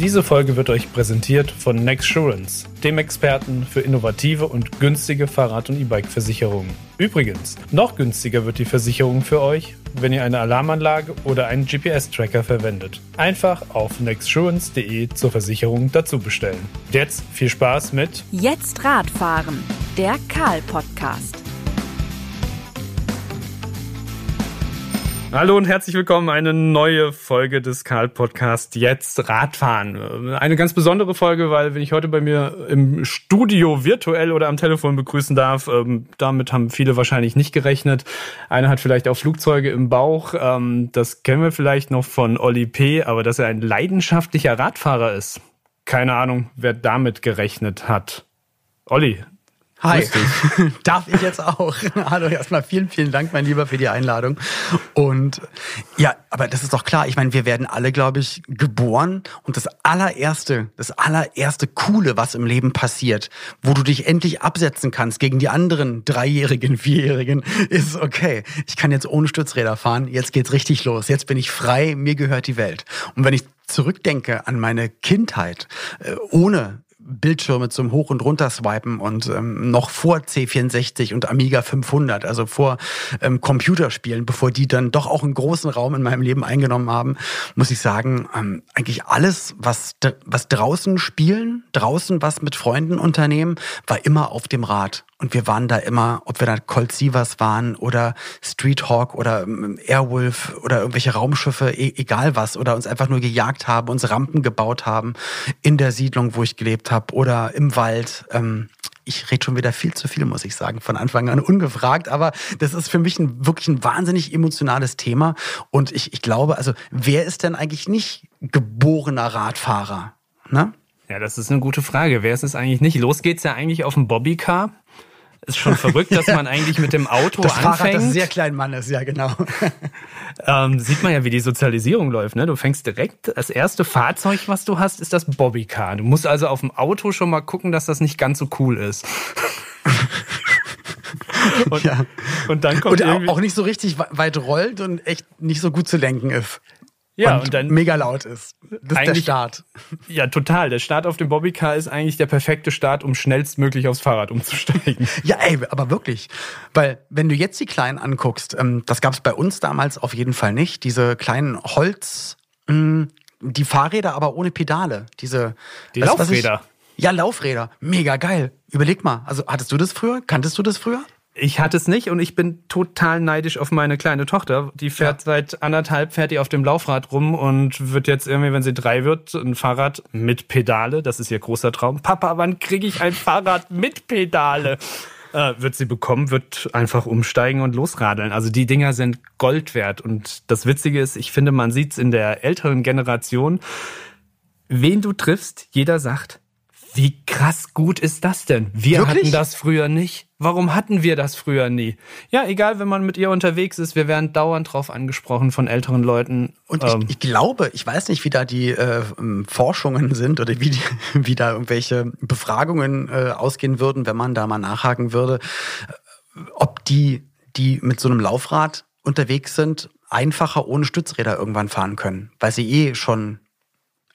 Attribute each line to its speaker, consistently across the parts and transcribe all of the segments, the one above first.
Speaker 1: Diese Folge wird euch präsentiert von Nexsurance, dem Experten für innovative und günstige Fahrrad- und E-Bike-Versicherungen. Übrigens, noch günstiger wird die Versicherung für euch, wenn ihr eine Alarmanlage oder einen GPS-Tracker verwendet. Einfach auf nexsurance.de zur Versicherung dazu bestellen. Jetzt viel Spaß mit
Speaker 2: Jetzt Radfahren, der Karl-Podcast.
Speaker 1: Hallo und herzlich willkommen. Eine neue Folge des Karl Podcast Jetzt Radfahren. Eine ganz besondere Folge, weil wenn ich heute bei mir im Studio virtuell oder am Telefon begrüßen darf, ähm, damit haben viele wahrscheinlich nicht gerechnet. Einer hat vielleicht auch Flugzeuge im Bauch. Ähm, das kennen wir vielleicht noch von Olli P., aber dass er ein leidenschaftlicher Radfahrer ist. Keine Ahnung, wer damit gerechnet hat. Olli,
Speaker 3: Hi, darf ich jetzt auch? Hallo, erstmal vielen, vielen Dank, mein Lieber, für die Einladung. Und ja, aber das ist doch klar. Ich meine, wir werden alle, glaube ich, geboren und das allererste, das allererste Coole, was im Leben passiert, wo du dich endlich absetzen kannst gegen die anderen Dreijährigen, Vierjährigen, ist okay. Ich kann jetzt ohne Stützräder fahren. Jetzt geht's richtig los. Jetzt bin ich frei. Mir gehört die Welt. Und wenn ich zurückdenke an meine Kindheit, äh, ohne Bildschirme zum Hoch- und Runterswipen und ähm, noch vor C64 und Amiga 500, also vor ähm, Computerspielen, bevor die dann doch auch einen großen Raum in meinem Leben eingenommen haben, muss ich sagen, ähm, eigentlich alles, was, was draußen spielen, draußen was mit Freunden unternehmen, war immer auf dem Rad. Und wir waren da immer, ob wir da Colt Sievers waren oder Street Hawk oder ähm, Airwolf oder irgendwelche Raumschiffe, e egal was, oder uns einfach nur gejagt haben, uns Rampen gebaut haben in der Siedlung, wo ich gelebt habe oder im Wald. Ähm, ich rede schon wieder viel zu viel, muss ich sagen, von Anfang an ungefragt. Aber das ist für mich ein, wirklich ein wahnsinnig emotionales Thema. Und ich, ich glaube, also wer ist denn eigentlich nicht geborener Radfahrer? Ne?
Speaker 1: Ja, das ist eine gute Frage. Wer ist es eigentlich nicht? Los geht's ja eigentlich auf dem Bobbycar. Ist schon verrückt, dass man eigentlich mit dem Auto
Speaker 3: das
Speaker 1: anfängt.
Speaker 3: Fahrrad, das sehr klein Mann ist, ja genau.
Speaker 1: ähm, sieht man ja, wie die Sozialisierung läuft. Ne? Du fängst direkt, das erste Fahrzeug, was du hast, ist das Bobbycar. Du musst also auf dem Auto schon mal gucken, dass das nicht ganz so cool ist.
Speaker 3: und, ja. und dann kommt und auch nicht so richtig weit rollt und echt nicht so gut zu lenken ist. Ja, und, und dann mega laut ist. Das ist der Start.
Speaker 1: Ja, total. Der Start auf dem Bobbycar ist eigentlich der perfekte Start, um schnellstmöglich aufs Fahrrad umzusteigen.
Speaker 3: ja, ey, aber wirklich. Weil, wenn du jetzt die Kleinen anguckst, ähm, das gab es bei uns damals auf jeden Fall nicht. Diese kleinen Holz, mh, die Fahrräder, aber ohne Pedale. Diese
Speaker 1: Die weißt, Laufräder.
Speaker 3: Ich, ja, Laufräder. Mega geil. Überleg mal. Also, hattest du das früher? Kanntest du das früher?
Speaker 1: Ich hatte es nicht und ich bin total neidisch auf meine kleine Tochter. Die fährt ja. seit anderthalb, fährt die auf dem Laufrad rum und wird jetzt irgendwie, wenn sie drei wird, ein Fahrrad mit Pedale. Das ist ihr großer Traum. Papa, wann kriege ich ein Fahrrad mit Pedale? Äh, wird sie bekommen, wird einfach umsteigen und losradeln. Also die Dinger sind Gold wert. Und das Witzige ist, ich finde, man sieht es in der älteren Generation, wen du triffst, jeder sagt, wie krass gut ist das denn? Wir Wirklich? hatten das früher nicht. Warum hatten wir das früher nie? Ja, egal, wenn man mit ihr unterwegs ist, wir werden dauernd drauf angesprochen von älteren Leuten.
Speaker 3: Und ähm, ich, ich, glaube, ich weiß nicht, wie da die äh, Forschungen sind oder wie, die, wie da irgendwelche Befragungen äh, ausgehen würden, wenn man da mal nachhaken würde, ob die, die mit so einem Laufrad unterwegs sind, einfacher ohne Stützräder irgendwann fahren können, weil sie eh schon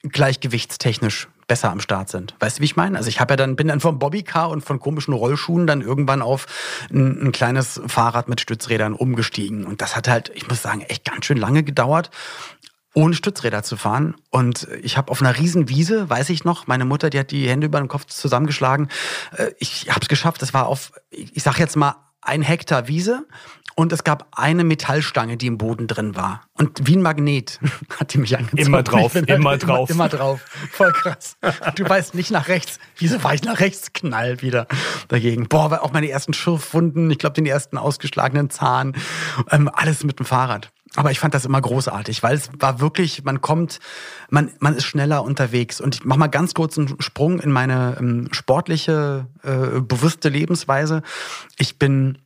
Speaker 3: gleichgewichtstechnisch besser am Start sind. Weißt du, wie ich meine? Also ich habe ja dann bin dann vom Bobbycar und von komischen Rollschuhen dann irgendwann auf ein, ein, kleines Fahrrad mit Stützrädern umgestiegen und das hat halt, ich muss sagen, echt ganz schön lange gedauert ohne Stützräder zu fahren. Und ich habe auf einer riesen weiß ich noch, meine Mutter, die hat die Hände über den Kopf zusammengeschlagen. Äh, ich habe es geschafft. Das war auf, ich sag jetzt mal, ein Hektar Wiese und es gab eine Metallstange, die im Boden drin war. Und wie ein Magnet hat die mich angezogen.
Speaker 1: Immer drauf, immer halt drauf.
Speaker 3: Immer, immer, drauf. Voll krass. Du weißt nicht nach rechts. Wieso war ich nach rechts? Knall wieder dagegen. Boah, auch meine ersten Schürfwunden, ich glaube den ersten ausgeschlagenen Zahn. Ähm, alles mit dem Fahrrad. Aber ich fand das immer großartig, weil es war wirklich, man kommt, man, man ist schneller unterwegs. Und ich mache mal ganz kurz einen Sprung in meine ähm, sportliche, äh, bewusste Lebensweise. Ich bin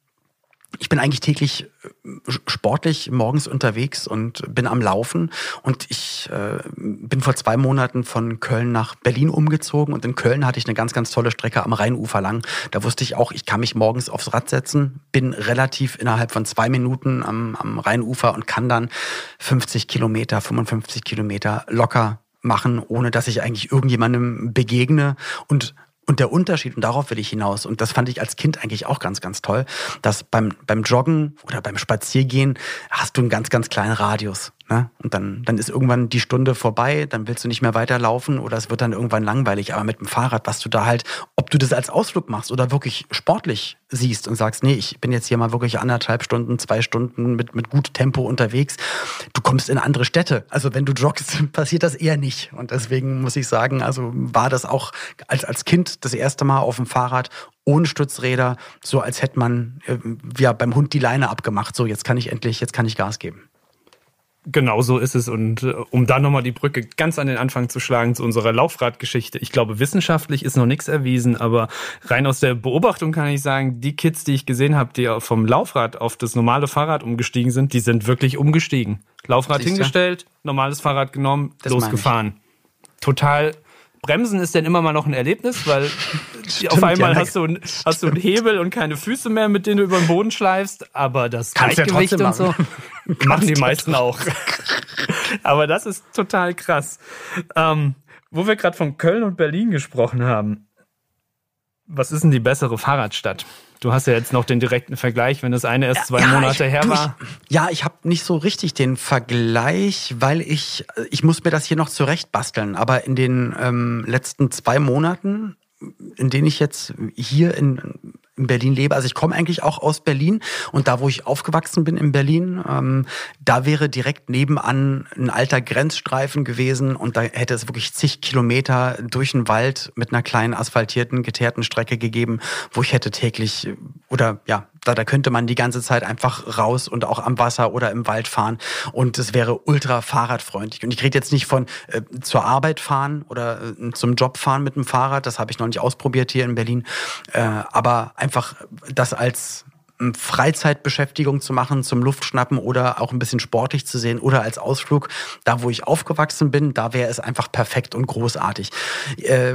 Speaker 3: ich bin eigentlich täglich äh, sportlich morgens unterwegs und bin am Laufen. Und ich äh, bin vor zwei Monaten von Köln nach Berlin umgezogen. Und in Köln hatte ich eine ganz, ganz tolle Strecke am Rheinufer lang. Da wusste ich auch, ich kann mich morgens aufs Rad setzen, bin relativ innerhalb von zwei Minuten am, am Rheinufer und kann dann 50 Kilometer, 55 Kilometer locker machen, ohne dass ich eigentlich irgendjemandem begegne und und der Unterschied, und darauf will ich hinaus, und das fand ich als Kind eigentlich auch ganz, ganz toll, dass beim, beim Joggen oder beim Spaziergehen hast du einen ganz, ganz kleinen Radius. Ne? Und dann, dann ist irgendwann die Stunde vorbei, dann willst du nicht mehr weiterlaufen oder es wird dann irgendwann langweilig. Aber mit dem Fahrrad, was du da halt, ob du das als Ausflug machst oder wirklich sportlich siehst und sagst, nee, ich bin jetzt hier mal wirklich anderthalb Stunden, zwei Stunden mit, mit gut Tempo unterwegs, du kommst in andere Städte. Also wenn du joggst, passiert das eher nicht. Und deswegen muss ich sagen, also war das auch als, als Kind das erste Mal auf dem Fahrrad ohne Stützräder, so als hätte man äh, ja beim Hund die Leine abgemacht. So, jetzt kann ich endlich, jetzt kann ich Gas geben.
Speaker 1: Genau so ist es. Und äh, um da nochmal die Brücke ganz an den Anfang zu schlagen zu unserer Laufradgeschichte. Ich glaube, wissenschaftlich ist noch nichts erwiesen, aber rein aus der Beobachtung kann ich sagen, die Kids, die ich gesehen habe, die vom Laufrad auf das normale Fahrrad umgestiegen sind, die sind wirklich umgestiegen. Laufrad Siehste? hingestellt, normales Fahrrad genommen, das losgefahren. Total Bremsen ist dann immer mal noch ein Erlebnis, weil Stimmt, auf einmal ja, hast, du, hast du einen Hebel und keine Füße mehr, mit denen du über den Boden schleifst, aber das
Speaker 3: Kannst Gleichgewicht ja und so
Speaker 1: machen die meisten auch. aber das ist total krass. Ähm, wo wir gerade von Köln und Berlin gesprochen haben, was ist denn die bessere Fahrradstadt? Du hast ja jetzt noch den direkten Vergleich, wenn das eine erst zwei ja, Monate
Speaker 3: ich,
Speaker 1: her war.
Speaker 3: Ich, ja, ich habe nicht so richtig den Vergleich, weil ich, ich muss mir das hier noch zurecht basteln. Aber in den ähm, letzten zwei Monaten, in denen ich jetzt hier in in Berlin lebe. Also ich komme eigentlich auch aus Berlin und da, wo ich aufgewachsen bin in Berlin, ähm, da wäre direkt nebenan ein alter Grenzstreifen gewesen und da hätte es wirklich zig Kilometer durch den Wald mit einer kleinen asphaltierten, geteerten Strecke gegeben, wo ich hätte täglich oder ja, da, da könnte man die ganze Zeit einfach raus und auch am Wasser oder im Wald fahren. Und es wäre ultra fahrradfreundlich. Und ich rede jetzt nicht von äh, zur Arbeit fahren oder äh, zum Job fahren mit dem Fahrrad, das habe ich noch nicht ausprobiert hier in Berlin, äh, aber einfach das als Freizeitbeschäftigung zu machen, zum Luftschnappen oder auch ein bisschen sportlich zu sehen oder als Ausflug. Da, wo ich aufgewachsen bin, da wäre es einfach perfekt und großartig. Äh,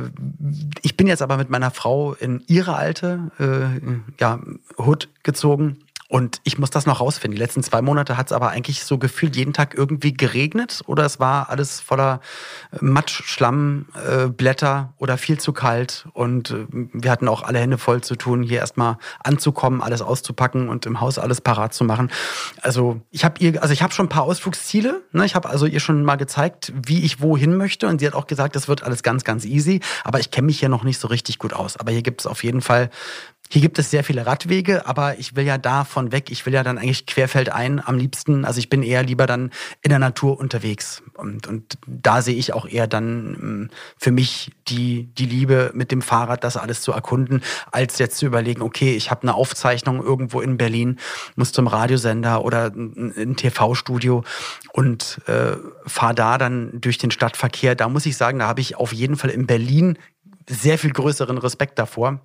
Speaker 3: ich bin jetzt aber mit meiner Frau in ihre alte äh, ja, Hood gezogen und ich muss das noch rausfinden. Die letzten zwei Monate hat es aber eigentlich so gefühlt jeden Tag irgendwie geregnet oder es war alles voller äh, Matsch, Schlamm, äh, Blätter oder viel zu kalt. Und äh, wir hatten auch alle Hände voll zu tun, hier erstmal anzukommen, alles auszupacken und im Haus alles parat zu machen. Also ich habe ihr, also ich habe schon ein paar Ausflugsziele. Ne? Ich habe also ihr schon mal gezeigt, wie ich wohin möchte. Und sie hat auch gesagt, das wird alles ganz, ganz easy. Aber ich kenne mich hier noch nicht so richtig gut aus. Aber hier gibt es auf jeden Fall hier gibt es sehr viele Radwege, aber ich will ja davon weg. Ich will ja dann eigentlich querfeldein am liebsten. Also ich bin eher lieber dann in der Natur unterwegs. Und, und da sehe ich auch eher dann ähm, für mich die, die Liebe mit dem Fahrrad, das alles zu erkunden, als jetzt zu überlegen, okay, ich habe eine Aufzeichnung irgendwo in Berlin, muss zum Radiosender oder ein TV-Studio und äh, fahre da dann durch den Stadtverkehr. Da muss ich sagen, da habe ich auf jeden Fall in Berlin sehr viel größeren Respekt davor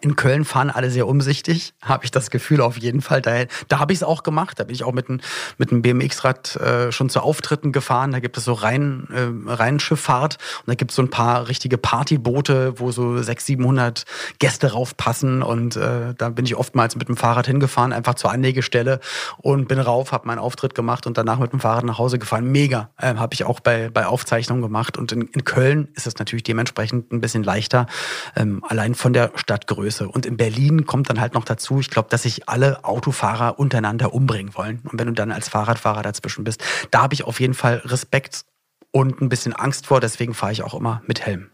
Speaker 3: in Köln fahren alle sehr umsichtig, habe ich das Gefühl auf jeden Fall. Da, da habe ich es auch gemacht. Da bin ich auch mit einem mit einem BMX-Rad äh, schon zu Auftritten gefahren. Da gibt es so Rhein, äh, Rheinschifffahrt und da gibt es so ein paar richtige Partyboote, wo so 600, 700 Gäste raufpassen. Und äh, da bin ich oftmals mit dem Fahrrad hingefahren, einfach zur Anlegestelle und bin rauf, habe meinen Auftritt gemacht und danach mit dem Fahrrad nach Hause gefahren. Mega. Ähm, habe ich auch bei, bei Aufzeichnungen gemacht. Und in, in Köln ist es natürlich dementsprechend ein bisschen leichter, ähm, allein von der Stadtgröße Größe. Und in Berlin kommt dann halt noch dazu, ich glaube, dass sich alle Autofahrer untereinander umbringen wollen. Und wenn du dann als Fahrradfahrer dazwischen bist, da habe ich auf jeden Fall Respekt und ein bisschen Angst vor. Deswegen fahre ich auch immer mit Helm.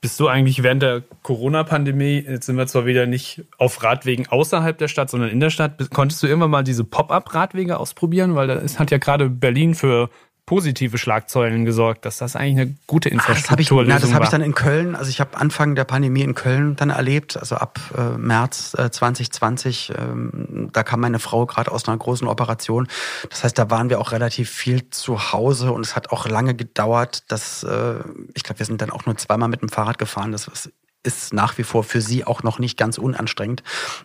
Speaker 1: Bist du eigentlich während der Corona-Pandemie, jetzt sind wir zwar wieder nicht auf Radwegen außerhalb der Stadt, sondern in der Stadt, konntest du irgendwann mal diese Pop-up-Radwege ausprobieren? Weil das hat ja gerade Berlin für positive Schlagzeilen gesorgt, dass das eigentlich eine gute Infrastruktur
Speaker 3: ist. Das habe ich, dann in Köln, also ich habe Anfang der Pandemie in Köln dann erlebt, also ab äh, März äh, 2020, ähm, da kam meine Frau gerade aus einer großen Operation. Das heißt, da waren wir auch relativ viel zu Hause und es hat auch lange gedauert, dass äh, ich glaube, wir sind dann auch nur zweimal mit dem Fahrrad gefahren. Das ist nach wie vor für sie auch noch nicht ganz unanstrengend.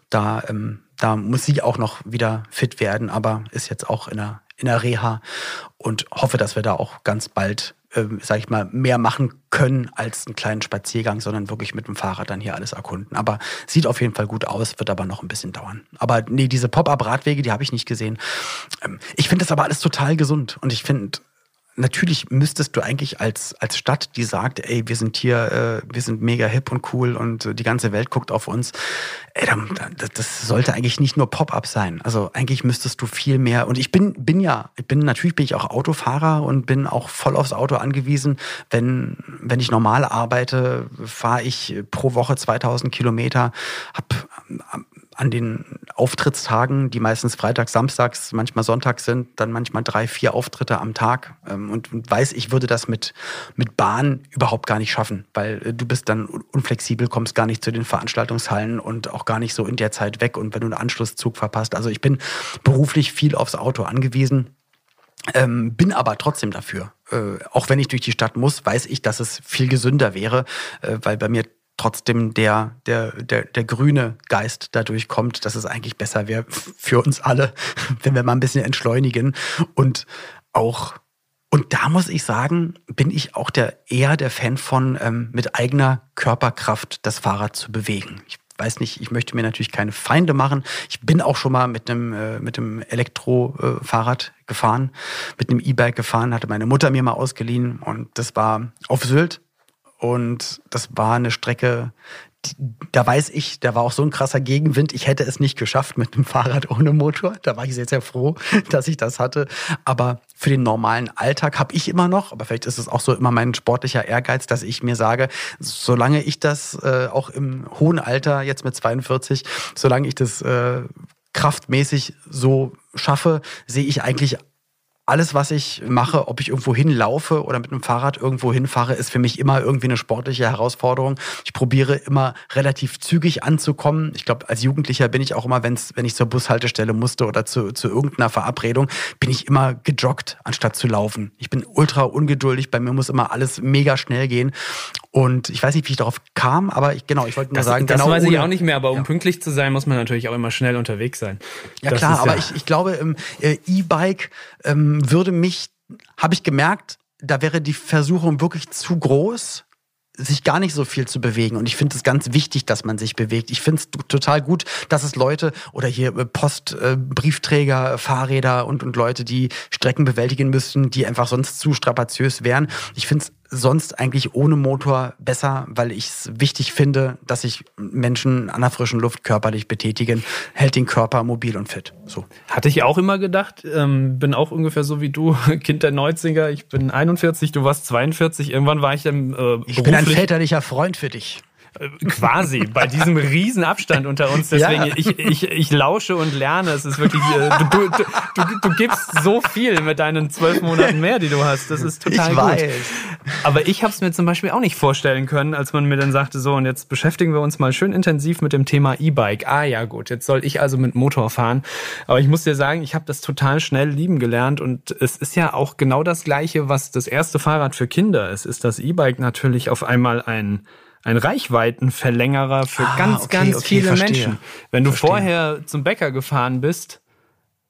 Speaker 3: Da, ähm, da muss sie auch noch wieder fit werden, aber ist jetzt auch in der in der Reha und hoffe, dass wir da auch ganz bald, äh, sage ich mal, mehr machen können als einen kleinen Spaziergang, sondern wirklich mit dem Fahrrad dann hier alles erkunden. Aber sieht auf jeden Fall gut aus, wird aber noch ein bisschen dauern. Aber nee, diese Pop-up-Radwege, die habe ich nicht gesehen. Ähm, ich finde das aber alles total gesund und ich finde natürlich müsstest du eigentlich als, als Stadt, die sagt, ey, wir sind hier, äh, wir sind mega hip und cool und äh, die ganze Welt guckt auf uns, ey, dann, das sollte eigentlich nicht nur Pop-up sein. Also eigentlich müsstest du viel mehr, und ich bin, bin ja, ich bin, natürlich bin ich auch Autofahrer und bin auch voll aufs Auto angewiesen. Wenn, wenn ich normal arbeite, fahre ich pro Woche 2000 Kilometer, hab an den Auftrittstagen, die meistens freitags, samstags, manchmal sonntags sind, dann manchmal drei, vier Auftritte am Tag ähm, und, weiß, ich würde das mit, mit Bahn überhaupt gar nicht schaffen, weil äh, du bist dann unflexibel, kommst gar nicht zu den Veranstaltungshallen und auch gar nicht so in der Zeit weg und wenn du einen Anschlusszug verpasst. Also ich bin beruflich viel aufs Auto angewiesen. Ähm, bin aber trotzdem dafür. Äh, auch wenn ich durch die Stadt muss, weiß ich, dass es viel gesünder wäre, äh, weil bei mir trotzdem der, der, der, der grüne Geist dadurch kommt, dass es eigentlich besser wäre für uns alle, wenn wir mal ein bisschen entschleunigen und auch und da muss ich sagen, bin ich auch der eher der Fan von, ähm, mit eigener Körperkraft das Fahrrad zu bewegen. Ich weiß nicht, ich möchte mir natürlich keine Feinde machen. Ich bin auch schon mal mit einem, äh, mit einem Elektrofahrrad äh, gefahren, mit einem E-Bike gefahren, hatte meine Mutter mir mal ausgeliehen und das war auf Sylt und das war eine Strecke, die, da weiß ich, da war auch so ein krasser Gegenwind. Ich hätte es nicht geschafft mit dem Fahrrad ohne Motor. Da war ich sehr, sehr froh, dass ich das hatte. Aber für den normalen Alltag habe ich immer noch, aber vielleicht ist es auch so immer mein sportlicher Ehrgeiz, dass ich mir sage, solange ich das äh, auch im hohen Alter, jetzt mit 42, solange ich das äh, kraftmäßig so schaffe, sehe ich eigentlich alles, was ich mache, ob ich irgendwo hinlaufe oder mit einem Fahrrad irgendwo hinfahre, ist für mich immer irgendwie eine sportliche Herausforderung. Ich probiere immer relativ zügig anzukommen. Ich glaube, als Jugendlicher bin ich auch immer, wenn's, wenn ich zur Bushaltestelle musste oder zu, zu irgendeiner Verabredung, bin ich immer gejoggt, anstatt zu laufen. Ich bin ultra ungeduldig. Bei mir muss immer alles mega schnell gehen. Und ich weiß nicht, wie ich darauf kam, aber ich, genau, ich wollte nur
Speaker 1: das,
Speaker 3: sagen,
Speaker 1: das
Speaker 3: genau.
Speaker 1: weiß ich auch nicht mehr, aber um ja. pünktlich zu sein, muss man natürlich auch immer schnell unterwegs sein.
Speaker 3: Ja das klar, aber ja ich, ich glaube, im äh, E-Bike ähm, würde mich, habe ich gemerkt, da wäre die Versuchung wirklich zu groß sich gar nicht so viel zu bewegen. Und ich finde es ganz wichtig, dass man sich bewegt. Ich finde es total gut, dass es Leute oder hier äh, Post, äh, Briefträger, Fahrräder und, und Leute, die Strecken bewältigen müssen, die einfach sonst zu strapaziös wären. Ich finde es sonst eigentlich ohne Motor besser, weil ich es wichtig finde, dass sich Menschen an der frischen Luft körperlich betätigen, hält den Körper mobil und fit. So.
Speaker 1: Hatte ich auch immer gedacht, ähm, bin auch ungefähr so wie du, Kind der 90er, ich bin 41, du warst 42, irgendwann war ich im
Speaker 3: äh, Ich bin ein väterlicher Freund für dich.
Speaker 1: Äh, quasi bei diesem riesen Abstand unter uns. Deswegen, ja. ich, ich, ich lausche und lerne. Es ist wirklich, äh, du, du, du, du gibst so viel mit deinen zwölf Monaten mehr, die du hast. Das ist total ich gut. Weiß. Aber ich habe es mir zum Beispiel auch nicht vorstellen können, als man mir dann sagte, so und jetzt beschäftigen wir uns mal schön intensiv mit dem Thema E-Bike. Ah ja gut, jetzt soll ich also mit Motor fahren. Aber ich muss dir sagen, ich habe das total schnell lieben gelernt und es ist ja auch genau das gleiche, was das erste Fahrrad für Kinder ist. Ist das E-Bike natürlich auf einmal ein ein Reichweitenverlängerer für ah, ganz, okay, ganz okay, viele verstehe. Menschen. Wenn du verstehe. vorher zum Bäcker gefahren bist,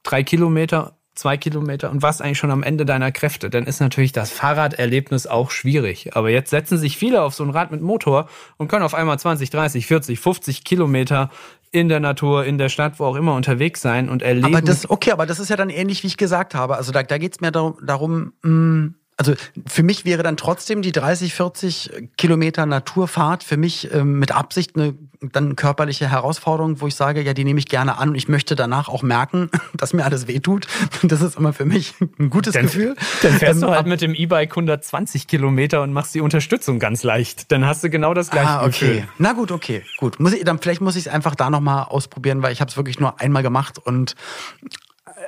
Speaker 1: drei Kilometer, zwei Kilometer und warst eigentlich schon am Ende deiner Kräfte, dann ist natürlich das Fahrraderlebnis auch schwierig. Aber jetzt setzen sich viele auf so ein Rad mit Motor und können auf einmal 20, 30, 40, 50 Kilometer in der Natur, in der Stadt, wo auch immer unterwegs sein und erleben.
Speaker 3: Aber das, okay, aber das ist ja dann ähnlich, wie ich gesagt habe. Also da, da geht es mir darum, darum mh, mm, also für mich wäre dann trotzdem die 30, 40 Kilometer Naturfahrt für mich ähm, mit Absicht eine dann körperliche Herausforderung, wo ich sage, ja, die nehme ich gerne an und ich möchte danach auch merken, dass mir alles wehtut. Das ist immer für mich ein gutes
Speaker 1: dann,
Speaker 3: Gefühl.
Speaker 1: Dann fährst ähm, du halt mit dem E-Bike 120 Kilometer und machst die Unterstützung ganz leicht. Dann hast du genau das gleiche ah,
Speaker 3: okay. Gefühl. Na gut, okay, gut. Muss ich, dann vielleicht muss ich es einfach da nochmal ausprobieren, weil ich habe es wirklich nur einmal gemacht und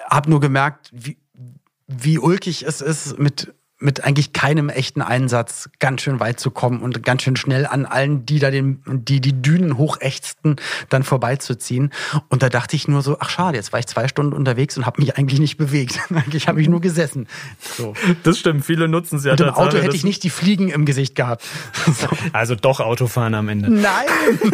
Speaker 3: habe nur gemerkt, wie, wie ulkig es ist, mit mit eigentlich keinem echten Einsatz ganz schön weit zu kommen und ganz schön schnell an allen, die da den, die, die Dünen hochächzten, dann vorbeizuziehen. Und da dachte ich nur so, ach schade, jetzt war ich zwei Stunden unterwegs und habe mich eigentlich nicht bewegt. eigentlich habe ich nur gesessen. So.
Speaker 1: Das stimmt, viele nutzen es ja.
Speaker 3: Mit dem Auto hätte ich nicht die Fliegen im Gesicht gehabt.
Speaker 1: So. Also doch Autofahren am Ende.
Speaker 3: Nein!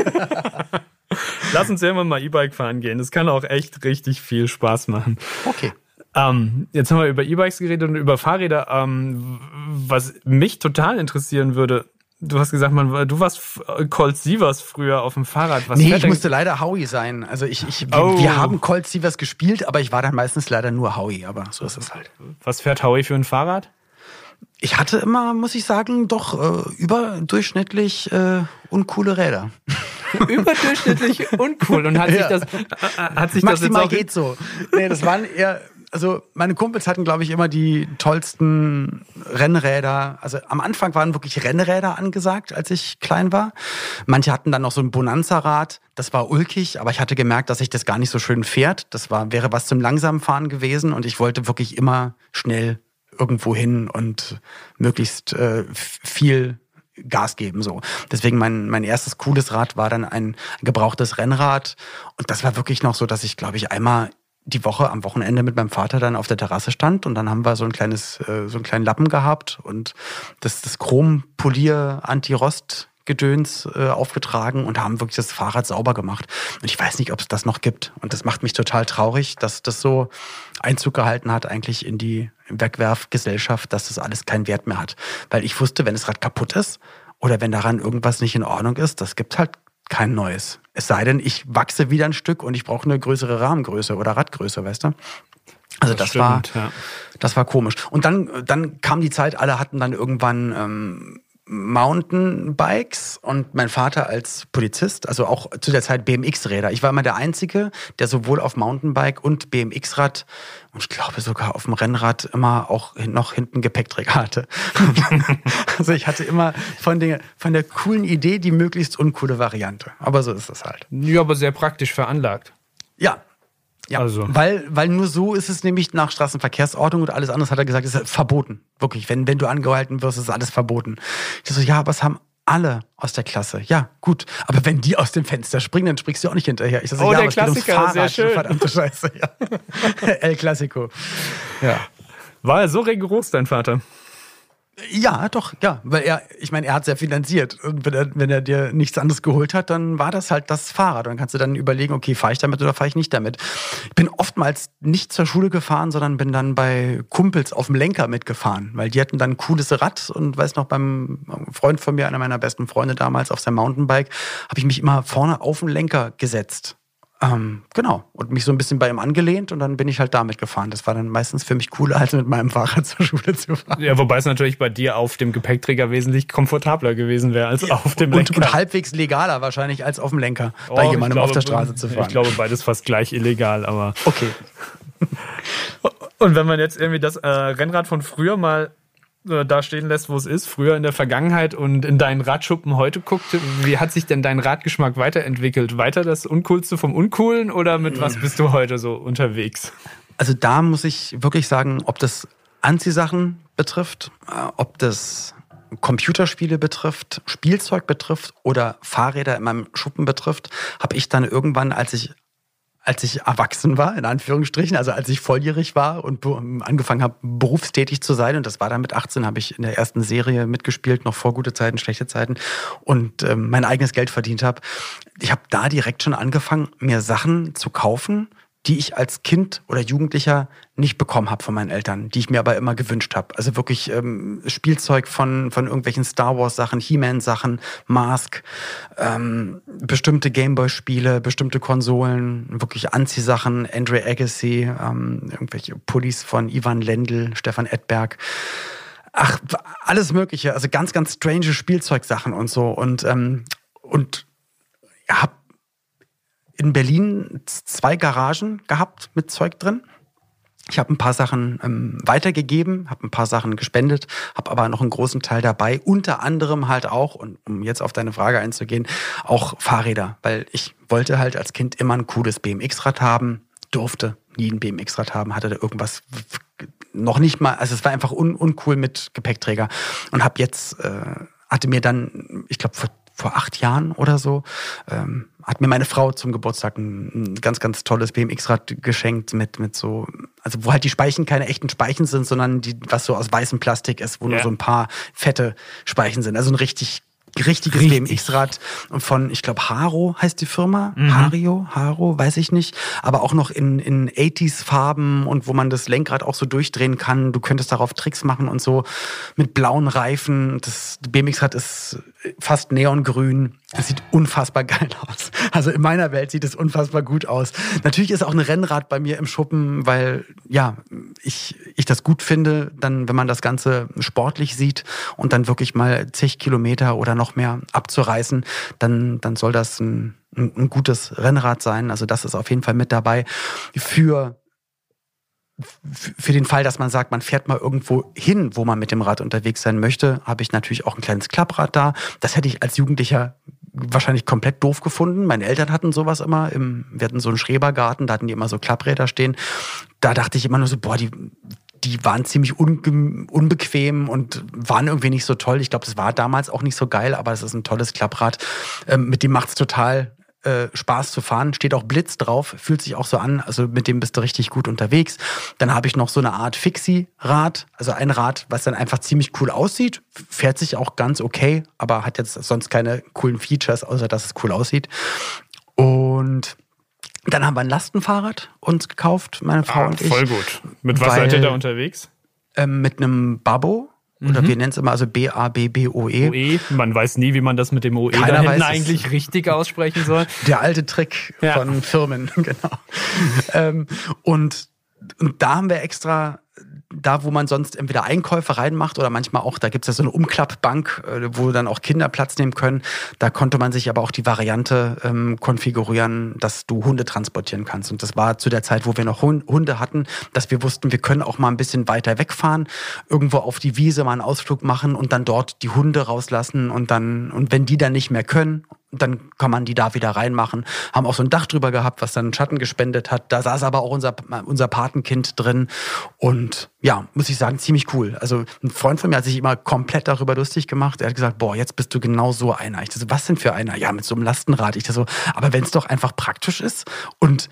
Speaker 1: Lass uns irgendwann mal E-Bike fahren gehen. Das kann auch echt richtig viel Spaß machen.
Speaker 3: Okay.
Speaker 1: Ähm, jetzt haben wir über E-Bikes geredet und über Fahrräder. Ähm, was mich total interessieren würde, du hast gesagt, man, du warst Colt Sievers früher auf dem Fahrrad.
Speaker 3: Was nee, ich musste leider Howie sein. Also ich, ich oh. wir, haben Colt Sievers gespielt, aber ich war dann meistens leider nur Howie, aber so ist es halt.
Speaker 1: Was fährt Howie für ein Fahrrad?
Speaker 3: Ich hatte immer, muss ich sagen, doch äh, überdurchschnittlich äh, uncoole Räder.
Speaker 1: überdurchschnittlich uncool und hat sich das äh, hat sich
Speaker 3: Maximal das jetzt auch geht so. Nee, das waren eher also meine Kumpels hatten, glaube ich, immer die tollsten Rennräder. Also am Anfang waren wirklich Rennräder angesagt, als ich klein war. Manche hatten dann noch so ein Bonanza-Rad. Das war ulkig, aber ich hatte gemerkt, dass sich das gar nicht so schön fährt. Das war, wäre was zum langsamen Fahren gewesen und ich wollte wirklich immer schnell irgendwo hin und möglichst äh, viel Gas geben so. Deswegen mein mein erstes cooles Rad war dann ein gebrauchtes Rennrad und das war wirklich noch so, dass ich glaube ich einmal die Woche am Wochenende mit meinem Vater dann auf der Terrasse stand und dann haben wir so ein kleines äh, so einen kleinen Lappen gehabt und das das Chrompolier Anti-Rost Gedöns äh, aufgetragen und haben wirklich das Fahrrad sauber gemacht. Und ich weiß nicht, ob es das noch gibt. Und das macht mich total traurig, dass das so Einzug gehalten hat eigentlich in die Wegwerfgesellschaft, dass das alles keinen Wert mehr hat. Weil ich wusste, wenn das Rad kaputt ist oder wenn daran irgendwas nicht in Ordnung ist, das gibt halt kein neues. Es sei denn, ich wachse wieder ein Stück und ich brauche eine größere Rahmengröße oder Radgröße, weißt du? Also das, das stimmt, war, ja. das war komisch. Und dann, dann kam die Zeit, alle hatten dann irgendwann ähm, Mountainbikes und mein Vater als Polizist, also auch zu der Zeit BMX-Räder. Ich war immer der Einzige, der sowohl auf Mountainbike und BMX-Rad und ich glaube sogar auf dem Rennrad immer auch noch hinten Gepäckträger hatte. also ich hatte immer von der, von der coolen Idee die möglichst uncoole Variante. Aber so ist es halt.
Speaker 1: Ja, aber sehr praktisch veranlagt.
Speaker 3: Ja, ja, also. weil, weil nur so ist es nämlich nach Straßenverkehrsordnung und alles andere hat er gesagt, ist verboten. Wirklich, wenn, wenn du angehalten wirst, ist alles verboten. Ich so, ja, aber es haben alle aus der Klasse. Ja, gut. Aber wenn die aus dem Fenster springen, dann springst du auch nicht hinterher.
Speaker 1: Ich so, oh, ja, der Klassiker, Fahrrad, sehr schön.
Speaker 3: Verdammte Scheiße, ja. El Clasico.
Speaker 1: Ja. War er so rigoros, dein Vater?
Speaker 3: Ja, doch, ja, weil er, ich meine, er hat sehr finanziert. Und wenn er, wenn er dir nichts anderes geholt hat, dann war das halt das Fahrrad. Und dann kannst du dann überlegen, okay, fahre ich damit oder fahre ich nicht damit. Ich bin oftmals nicht zur Schule gefahren, sondern bin dann bei Kumpels auf dem Lenker mitgefahren, weil die hatten dann ein cooles Rad. Und weiß noch, beim Freund von mir, einer meiner besten Freunde damals auf seinem Mountainbike, habe ich mich immer vorne auf den Lenker gesetzt ähm, genau. Und mich so ein bisschen bei ihm angelehnt und dann bin ich halt damit gefahren. Das war dann meistens für mich cooler, als mit meinem Fahrrad zur Schule zu fahren.
Speaker 1: Ja, wobei es natürlich bei dir auf dem Gepäckträger wesentlich komfortabler gewesen wäre als ja, auf dem Lenker.
Speaker 3: Und, und, halbwegs legaler wahrscheinlich als auf dem Lenker, oh, bei jemandem glaube, auf der Straße zu fahren.
Speaker 1: Ich glaube, beides fast gleich illegal, aber.
Speaker 3: Okay.
Speaker 1: Und wenn man jetzt irgendwie das äh, Rennrad von früher mal äh, da stehen lässt, wo es ist, früher in der Vergangenheit und in deinen Radschuppen heute guckt, wie hat sich denn dein Radgeschmack weiterentwickelt? Weiter das Uncoolste vom Uncoolen oder mit was bist du heute so unterwegs?
Speaker 3: Also da muss ich wirklich sagen, ob das Anziehsachen betrifft, äh, ob das Computerspiele betrifft, Spielzeug betrifft oder Fahrräder in meinem Schuppen betrifft, habe ich dann irgendwann, als ich als ich erwachsen war, in Anführungsstrichen, also als ich volljährig war und angefangen habe, berufstätig zu sein. Und das war dann mit 18, habe ich in der ersten Serie mitgespielt, noch vor gute Zeiten, schlechte Zeiten und ähm, mein eigenes Geld verdient habe. Ich habe da direkt schon angefangen, mir Sachen zu kaufen, die ich als Kind oder Jugendlicher nicht bekommen habe von meinen Eltern, die ich mir aber immer gewünscht habe. Also wirklich ähm, Spielzeug von, von irgendwelchen Star Wars-Sachen, He-Man-Sachen, Mask, ähm, bestimmte Gameboy-Spiele, bestimmte Konsolen, wirklich Anziehsachen, Andre Agassi, ähm, irgendwelche Pullis von Ivan Lendl, Stefan Edberg. Ach, alles Mögliche. Also ganz, ganz strange Spielzeugsachen und so. Und, ähm, und habe in Berlin zwei Garagen gehabt mit Zeug drin. Ich habe ein paar Sachen ähm, weitergegeben, habe ein paar Sachen gespendet, habe aber noch einen großen Teil dabei. Unter anderem halt auch, und um jetzt auf deine Frage einzugehen, auch Fahrräder, weil ich wollte halt als Kind immer ein cooles BMX-Rad haben, durfte nie ein BMX-Rad haben, hatte da irgendwas noch nicht mal, also es war einfach un, uncool mit Gepäckträger und habe jetzt äh, hatte mir dann, ich glaube vor vor acht Jahren oder so, ähm, hat mir meine Frau zum Geburtstag ein, ein ganz, ganz tolles BMX-Rad geschenkt mit, mit so, also wo halt die Speichen keine echten Speichen sind, sondern die, was so aus weißem Plastik ist, wo ja. nur so ein paar fette Speichen sind. Also ein richtig richtiges Richtig. BMX-Rad von, ich glaube, Haro heißt die Firma. Mhm. Hario, Haro, weiß ich nicht. Aber auch noch in, in 80s-Farben und wo man das Lenkrad auch so durchdrehen kann. Du könntest darauf Tricks machen und so mit blauen Reifen. Das BMX-Rad ist fast neongrün. Es sieht unfassbar geil aus. Also in meiner Welt sieht es unfassbar gut aus. Natürlich ist auch ein Rennrad bei mir im Schuppen, weil ja, ich, ich das gut finde, dann, wenn man das Ganze sportlich sieht und dann wirklich mal zig Kilometer oder noch mehr abzureißen, dann, dann soll das ein, ein, ein gutes Rennrad sein. Also das ist auf jeden Fall mit dabei. Für für den Fall, dass man sagt, man fährt mal irgendwo hin, wo man mit dem Rad unterwegs sein möchte, habe ich natürlich auch ein kleines Klapprad da. Das hätte ich als Jugendlicher wahrscheinlich komplett doof gefunden. Meine Eltern hatten sowas immer. Im, wir hatten so einen Schrebergarten, da hatten die immer so Klappräder stehen. Da dachte ich immer nur so, boah, die, die waren ziemlich unge unbequem und waren irgendwie nicht so toll. Ich glaube, das war damals auch nicht so geil, aber es ist ein tolles Klapprad. Ähm, mit dem macht es total äh, Spaß zu fahren. Steht auch Blitz drauf, fühlt sich auch so an. Also mit dem bist du richtig gut unterwegs. Dann habe ich noch so eine Art Fixie-Rad, also ein Rad, was dann einfach ziemlich cool aussieht. Fährt sich auch ganz okay, aber hat jetzt sonst keine coolen Features, außer dass es cool aussieht. Und dann haben wir ein Lastenfahrrad uns gekauft, meine Frau ah, und ich.
Speaker 1: Voll gut. Mit was weil, seid ihr da unterwegs?
Speaker 3: Ähm, mit einem Babbo. Oder mhm. wir nennen es immer also B-A-B-B-O-E. OE.
Speaker 1: Man weiß nie, wie man das mit dem OE Keiner da eigentlich richtig aussprechen soll.
Speaker 3: Der alte Trick ja. von Firmen, genau. ähm, und, und da haben wir extra da, wo man sonst entweder Einkäufe reinmacht oder manchmal auch, da gibt es ja so eine Umklappbank, äh, wo dann auch Kinder Platz nehmen können. Da konnte man sich aber auch die Variante ähm, konfigurieren, dass du Hunde transportieren kannst. Und das war zu der Zeit, wo wir noch Hunde hatten, dass wir wussten, wir können auch mal ein bisschen weiter wegfahren, irgendwo auf die Wiese mal einen Ausflug machen und dann dort die Hunde rauslassen und dann, und wenn die dann nicht mehr können dann kann man die da wieder reinmachen. Haben auch so ein Dach drüber gehabt, was dann Schatten gespendet hat. Da saß aber auch unser, unser Patenkind drin. Und ja, muss ich sagen, ziemlich cool. Also ein Freund von mir hat sich immer komplett darüber lustig gemacht. Er hat gesagt, boah, jetzt bist du genau so einer. Ich dachte was denn für einer? Ja, mit so einem Lastenrad. Ich dachte so, aber wenn es doch einfach praktisch ist und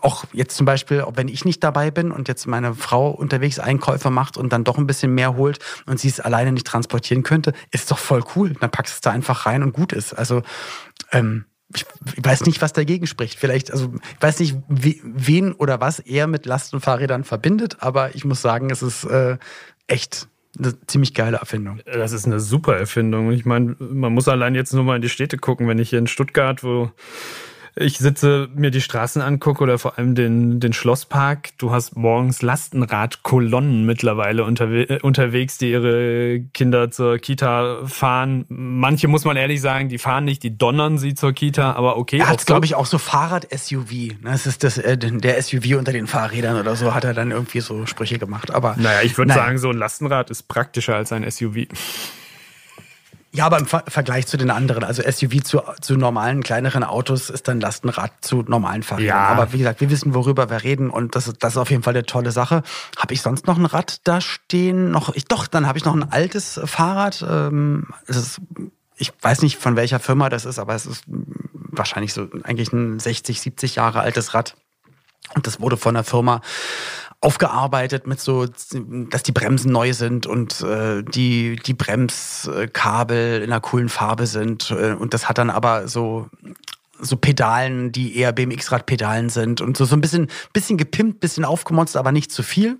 Speaker 3: auch jetzt zum Beispiel, wenn ich nicht dabei bin und jetzt meine Frau unterwegs Einkäufe macht und dann doch ein bisschen mehr holt und sie es alleine nicht transportieren könnte, ist doch voll cool. Dann packst du es da einfach rein und gut ist. Also ähm, ich, weiß nicht, was dagegen spricht. Vielleicht, also ich weiß nicht, wen oder was er mit Lastenfahrrädern verbindet, aber ich muss sagen, es ist äh, echt eine ziemlich geile Erfindung.
Speaker 1: Das ist eine super Erfindung. Ich meine, man muss allein jetzt nur mal in die Städte gucken, wenn ich hier in Stuttgart, wo ich sitze, mir die Straßen angucke oder vor allem den, den Schlosspark. Du hast morgens Lastenradkolonnen mittlerweile unterwe äh, unterwegs, die ihre Kinder zur Kita fahren. Manche, muss man ehrlich sagen, die fahren nicht, die donnern sie zur Kita, aber okay.
Speaker 3: Er hat, glaube ich, auch so Fahrrad-SUV. Ne? Das ist das, äh, der SUV unter den Fahrrädern oder so, hat er dann irgendwie so Sprüche gemacht. Aber
Speaker 1: Naja, ich würde sagen, so ein Lastenrad ist praktischer als ein SUV.
Speaker 3: Ja, aber im Ver Vergleich zu den anderen, also SUV zu, zu normalen, kleineren Autos ist dann Lastenrad zu normalen Fahrrädern. Ja. Aber wie gesagt, wir wissen, worüber wir reden und das, das ist auf jeden Fall eine tolle Sache. Habe ich sonst noch ein Rad da stehen? Noch, ich, doch, dann habe ich noch ein altes Fahrrad. Ähm, es ist, ich weiß nicht, von welcher Firma das ist, aber es ist wahrscheinlich so eigentlich ein 60, 70 Jahre altes Rad. Und das wurde von der Firma aufgearbeitet mit so, dass die Bremsen neu sind und äh, die, die Bremskabel in einer coolen Farbe sind. Äh, und das hat dann aber so so Pedalen, die eher BMX-Rad-Pedalen sind und so, so ein bisschen, bisschen gepimpt, bisschen aufgemotzt, aber nicht zu viel.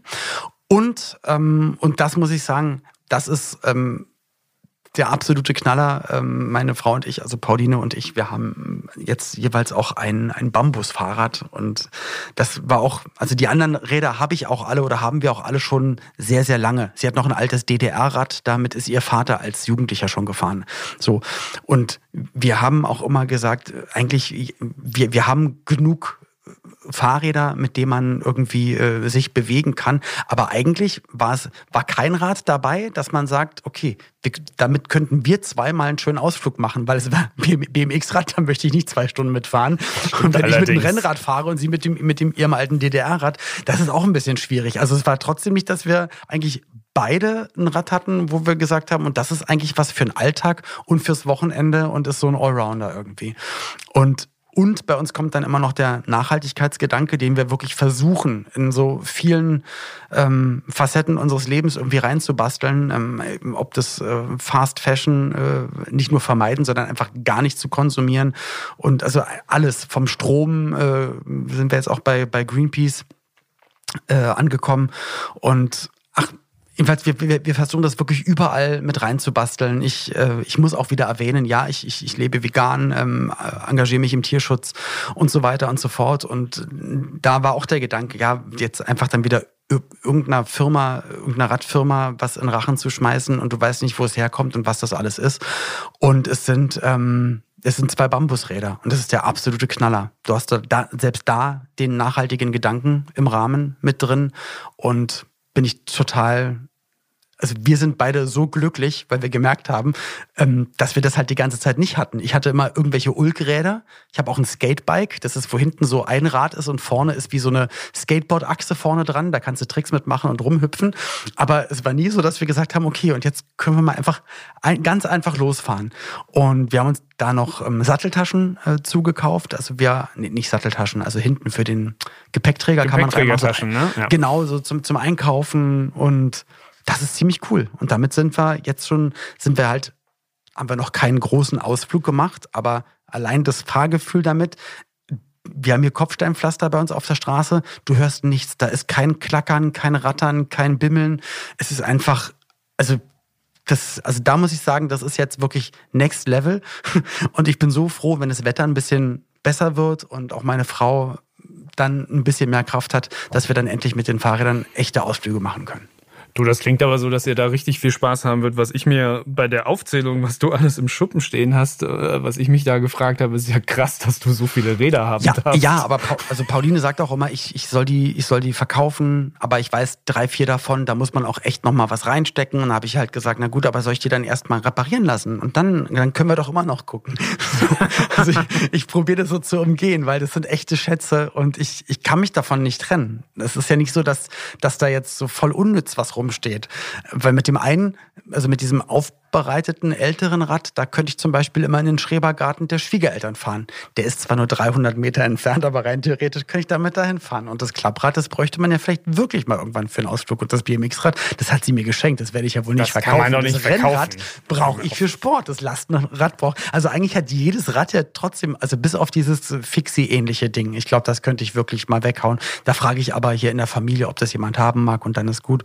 Speaker 3: Und, ähm, und das muss ich sagen, das ist ähm, der absolute Knaller. Ähm, meine Frau und ich, also Pauline und ich, wir haben jetzt jeweils auch ein, ein Bambusfahrrad. Und das war auch, also die anderen Räder habe ich auch alle oder haben wir auch alle schon sehr, sehr lange. Sie hat noch ein altes DDR-Rad, damit ist ihr Vater als Jugendlicher schon gefahren. So. Und wir haben auch immer gesagt, eigentlich, wir, wir haben genug Fahrräder, mit denen man irgendwie äh, sich bewegen kann. Aber eigentlich war es war kein Rad dabei, dass man sagt, okay, wir, damit könnten wir zweimal einen schönen Ausflug machen, weil es war BMX-Rad, da möchte ich nicht zwei Stunden mitfahren. Und wenn Allerdings. ich mit dem Rennrad fahre und sie mit dem mit dem ihrem alten DDR-Rad, das ist auch ein bisschen schwierig. Also es war trotzdem nicht, dass wir eigentlich beide ein Rad hatten, wo wir gesagt haben, und das ist eigentlich was für den Alltag und fürs Wochenende und ist so ein Allrounder irgendwie. Und und bei uns kommt dann immer noch der Nachhaltigkeitsgedanke, den wir wirklich versuchen, in so vielen ähm, Facetten unseres Lebens irgendwie reinzubasteln. Ähm, ob das äh, Fast Fashion äh, nicht nur vermeiden, sondern einfach gar nicht zu konsumieren. Und also alles vom Strom äh, sind wir jetzt auch bei, bei Greenpeace äh, angekommen. Und jedenfalls, wir, wir, wir versuchen das wirklich überall mit reinzubasteln. Ich, äh, ich muss auch wieder erwähnen, ja, ich, ich, ich lebe vegan, ähm, engagiere mich im Tierschutz und so weiter und so fort. Und da war auch der Gedanke, ja, jetzt einfach dann wieder irgendeiner Firma, irgendeiner Radfirma was in Rachen zu schmeißen und du weißt nicht, wo es herkommt und was das alles ist. Und es sind, ähm, es sind zwei Bambusräder und das ist der absolute Knaller. Du hast da, selbst da den nachhaltigen Gedanken im Rahmen mit drin und bin ich total also wir sind beide so glücklich, weil wir gemerkt haben, ähm, dass wir das halt die ganze Zeit nicht hatten. Ich hatte immer irgendwelche Ulkräder. Ich habe auch ein Skatebike, das ist, wo hinten so ein Rad ist und vorne ist wie so eine Skateboard-Achse vorne dran. Da kannst du Tricks mitmachen und rumhüpfen. Aber es war nie so, dass wir gesagt haben, okay, und jetzt können wir mal einfach ein, ganz einfach losfahren. Und wir haben uns da noch ähm, Satteltaschen äh, zugekauft. Also wir, nee, nicht Satteltaschen, also hinten für den Gepäckträger kann man rein.
Speaker 1: Ne?
Speaker 3: Ja. Genau, so zum, zum Einkaufen und das ist ziemlich cool. Und damit sind wir jetzt schon, sind wir halt, haben wir noch keinen großen Ausflug gemacht, aber allein das Fahrgefühl damit, wir haben hier Kopfsteinpflaster bei uns auf der Straße, du hörst nichts, da ist kein Klackern, kein Rattern, kein Bimmeln. Es ist einfach, also das, also da muss ich sagen, das ist jetzt wirklich Next Level. Und ich bin so froh, wenn das Wetter ein bisschen besser wird und auch meine Frau dann ein bisschen mehr Kraft hat, dass wir dann endlich mit den Fahrrädern echte Ausflüge machen können.
Speaker 1: Du, das klingt aber so, dass ihr da richtig viel Spaß haben wird. Was ich mir bei der Aufzählung, was du alles im Schuppen stehen hast, äh, was ich mich da gefragt habe, ist ja krass, dass du so viele Räder haben
Speaker 3: ja,
Speaker 1: darfst.
Speaker 3: Ja, aber pa also Pauline sagt auch immer, ich, ich, soll die, ich soll die verkaufen, aber ich weiß drei, vier davon, da muss man auch echt nochmal was reinstecken. Und da habe ich halt gesagt, na gut, aber soll ich die dann erstmal reparieren lassen? Und dann, dann können wir doch immer noch gucken. also ich, ich probiere das so zu umgehen, weil das sind echte Schätze und ich, ich kann mich davon nicht trennen. Es ist ja nicht so, dass, dass da jetzt so voll unnütz was rum rumsteht. Weil mit dem einen, also mit diesem aufbereiteten älteren Rad, da könnte ich zum Beispiel immer in den Schrebergarten der Schwiegereltern fahren. Der ist zwar nur 300 Meter entfernt, aber rein theoretisch könnte ich damit dahin fahren. Und das Klapprad, das bräuchte man ja vielleicht wirklich mal irgendwann für einen Ausflug. Und das BMX-Rad, das hat sie mir geschenkt. Das werde ich ja wohl nicht das verkaufen. Kann man
Speaker 1: doch nicht
Speaker 3: das Rennrad brauche ich für Sport. Das Lastenrad braucht. Also eigentlich hat jedes Rad ja trotzdem, also bis auf dieses Fixie-ähnliche Ding. Ich glaube, das könnte ich wirklich mal weghauen. Da frage ich aber hier in der Familie, ob das jemand haben mag und dann ist gut.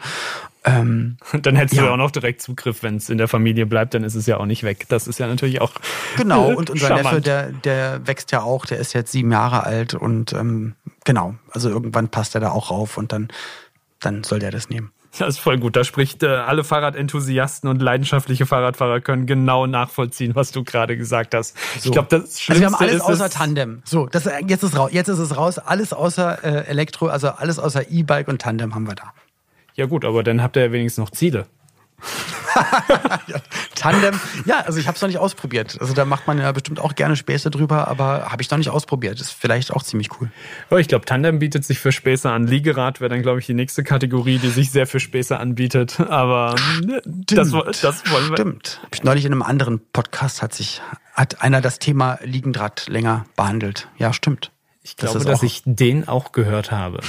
Speaker 1: Ähm, dann hättest ja. du ja auch noch direkt Zugriff, wenn es in der Familie bleibt, dann ist es ja auch nicht weg. Das ist ja natürlich auch.
Speaker 3: Genau, und unser charmant. Neffe, der, der wächst ja auch, der ist jetzt sieben Jahre alt und ähm, genau, also irgendwann passt er da auch rauf und dann, dann soll der das nehmen.
Speaker 1: Das ist voll gut. Da spricht äh, alle Fahrradenthusiasten und leidenschaftliche Fahrradfahrer können genau nachvollziehen, was du gerade gesagt hast. So. Ich glaube, das
Speaker 3: Schlimmste also wir haben alles außer Tandem. So, das jetzt ist raus. Jetzt ist es raus. Alles außer äh, Elektro, also alles außer E-Bike und Tandem haben wir da.
Speaker 1: Ja gut, aber dann habt ihr ja wenigstens noch Ziele.
Speaker 3: ja, Tandem, ja, also ich habe es noch nicht ausprobiert. Also da macht man ja bestimmt auch gerne Späße drüber, aber habe ich noch nicht ausprobiert. Ist vielleicht auch ziemlich cool.
Speaker 1: Oh, ich glaube, Tandem bietet sich für Späße an. Liegerad wäre dann, glaube ich, die nächste Kategorie, die sich sehr für Späße anbietet. Aber
Speaker 3: ne, das, das wollen wir. Stimmt. Hab ich neulich in einem anderen Podcast hat sich hat einer das Thema Liegendraht länger behandelt. Ja, stimmt.
Speaker 1: Ich glaube, das dass ich den auch gehört habe.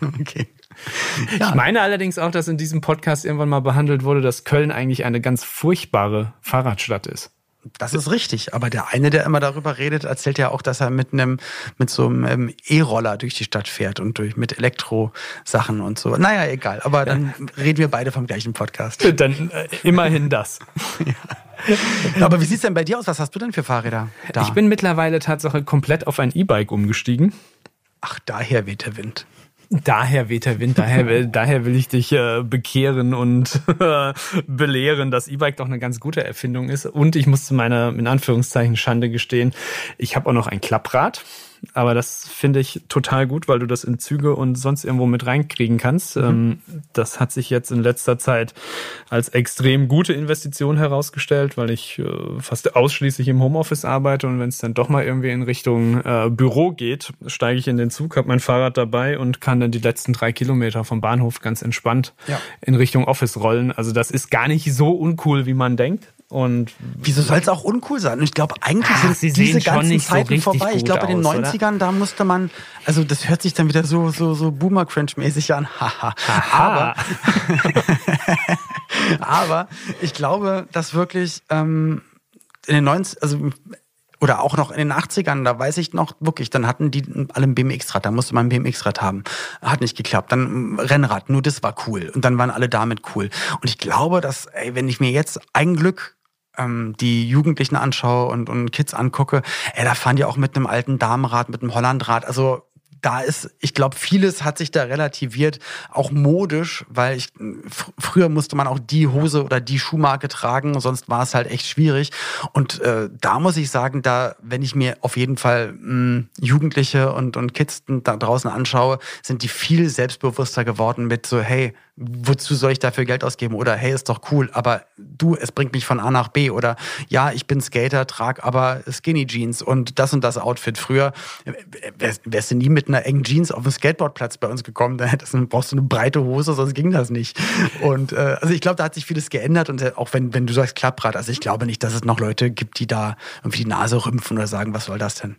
Speaker 1: okay. Ja. Ich meine allerdings auch, dass in diesem Podcast irgendwann mal behandelt wurde, dass Köln eigentlich eine ganz furchtbare Fahrradstadt ist.
Speaker 3: Das ist richtig, aber der eine, der immer darüber redet, erzählt ja auch, dass er mit einem mit so einem ähm, E-Roller durch die Stadt fährt und durch mit Elektrosachen und so. Naja, egal. Aber dann ja. reden wir beide vom gleichen Podcast.
Speaker 1: Dann äh, immerhin das.
Speaker 3: ja. Aber wie sieht's denn bei dir aus? Was hast du denn für Fahrräder?
Speaker 1: Da? Ich bin mittlerweile Tatsache komplett auf ein E-Bike umgestiegen.
Speaker 3: Ach, daher weht der Wind.
Speaker 1: Daher weht der Wind, daher will, daher will ich dich äh, bekehren und äh, belehren, dass E-Bike doch eine ganz gute Erfindung ist. Und ich muss zu meiner, in Anführungszeichen, Schande gestehen, ich habe auch noch ein Klapprad aber das finde ich total gut, weil du das in Züge und sonst irgendwo mit reinkriegen kannst. Mhm. Ähm, das hat sich jetzt in letzter Zeit als extrem gute Investition herausgestellt, weil ich äh, fast ausschließlich im Homeoffice arbeite und wenn es dann doch mal irgendwie in Richtung äh, Büro geht, steige ich in den Zug, habe mein Fahrrad dabei und kann dann die letzten drei Kilometer vom Bahnhof ganz entspannt ja. in Richtung Office rollen. Also das ist gar nicht so uncool, wie man denkt. Und
Speaker 3: Wieso soll es auch uncool sein? Und ich glaube, eigentlich Ach, sind diese ganzen Zeiten so vorbei. Ich glaube, in den 90ern, oder? da musste man, also das hört sich dann wieder so, so, so Boomer-Cringe-mäßig an. Haha. aber, aber ich glaube, dass wirklich ähm, in den 90 also oder auch noch in den 80ern, da weiß ich noch wirklich, dann hatten die alle ein BMX-Rad, da musste man ein BMX-Rad haben. Hat nicht geklappt. Dann Rennrad, nur das war cool. Und dann waren alle damit cool. Und ich glaube, dass, ey, wenn ich mir jetzt ein Glück ähm, die Jugendlichen anschaue und, und Kids angucke, ey, da fahren die auch mit einem alten Damenrad, mit einem Hollandrad. Also da ist, ich glaube, vieles hat sich da relativiert, auch modisch, weil ich früher musste man auch die Hose oder die Schuhmarke tragen, sonst war es halt echt schwierig. Und äh, da muss ich sagen, da, wenn ich mir auf jeden Fall mh, Jugendliche und, und Kids da draußen anschaue, sind die viel selbstbewusster geworden mit so, hey, wozu soll ich dafür Geld ausgeben? Oder hey, ist doch cool, aber du, es bringt mich von A nach B. Oder ja, ich bin Skater, trag aber Skinny Jeans und das und das Outfit. Früher wärst du nie mit einer engen Jeans auf den Skateboardplatz bei uns gekommen, dann brauchst du eine breite Hose, sonst ging das nicht. Und äh, also ich glaube, da hat sich vieles geändert und äh, auch wenn, wenn du sagst Klapprad, also ich glaube nicht, dass es noch Leute gibt, die da irgendwie die Nase rümpfen oder sagen, was soll das denn?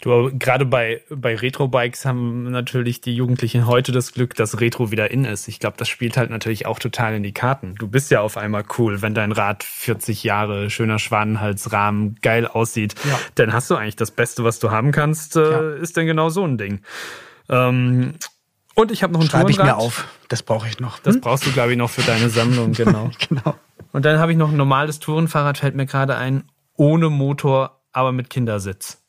Speaker 1: Du, gerade bei, bei Retro-Bikes haben natürlich die Jugendlichen heute das Glück, dass Retro wieder in ist. Ich glaube, das spielt halt natürlich auch total in die Karten. Du bist ja auf einmal cool, wenn dein Rad 40 Jahre schöner Schwanenhalsrahmen geil aussieht. Ja. Dann hast du eigentlich das Beste, was du haben kannst, äh, ja. ist denn genau so ein Ding. Ähm, und ich habe noch ein
Speaker 3: Schreibe ich mir auf. Das brauche ich noch. Hm?
Speaker 1: Das brauchst du, glaube ich, noch für deine Sammlung, genau. genau. Und dann habe ich noch ein normales Tourenfahrrad, fällt mir gerade ein, ohne Motor, aber mit Kindersitz.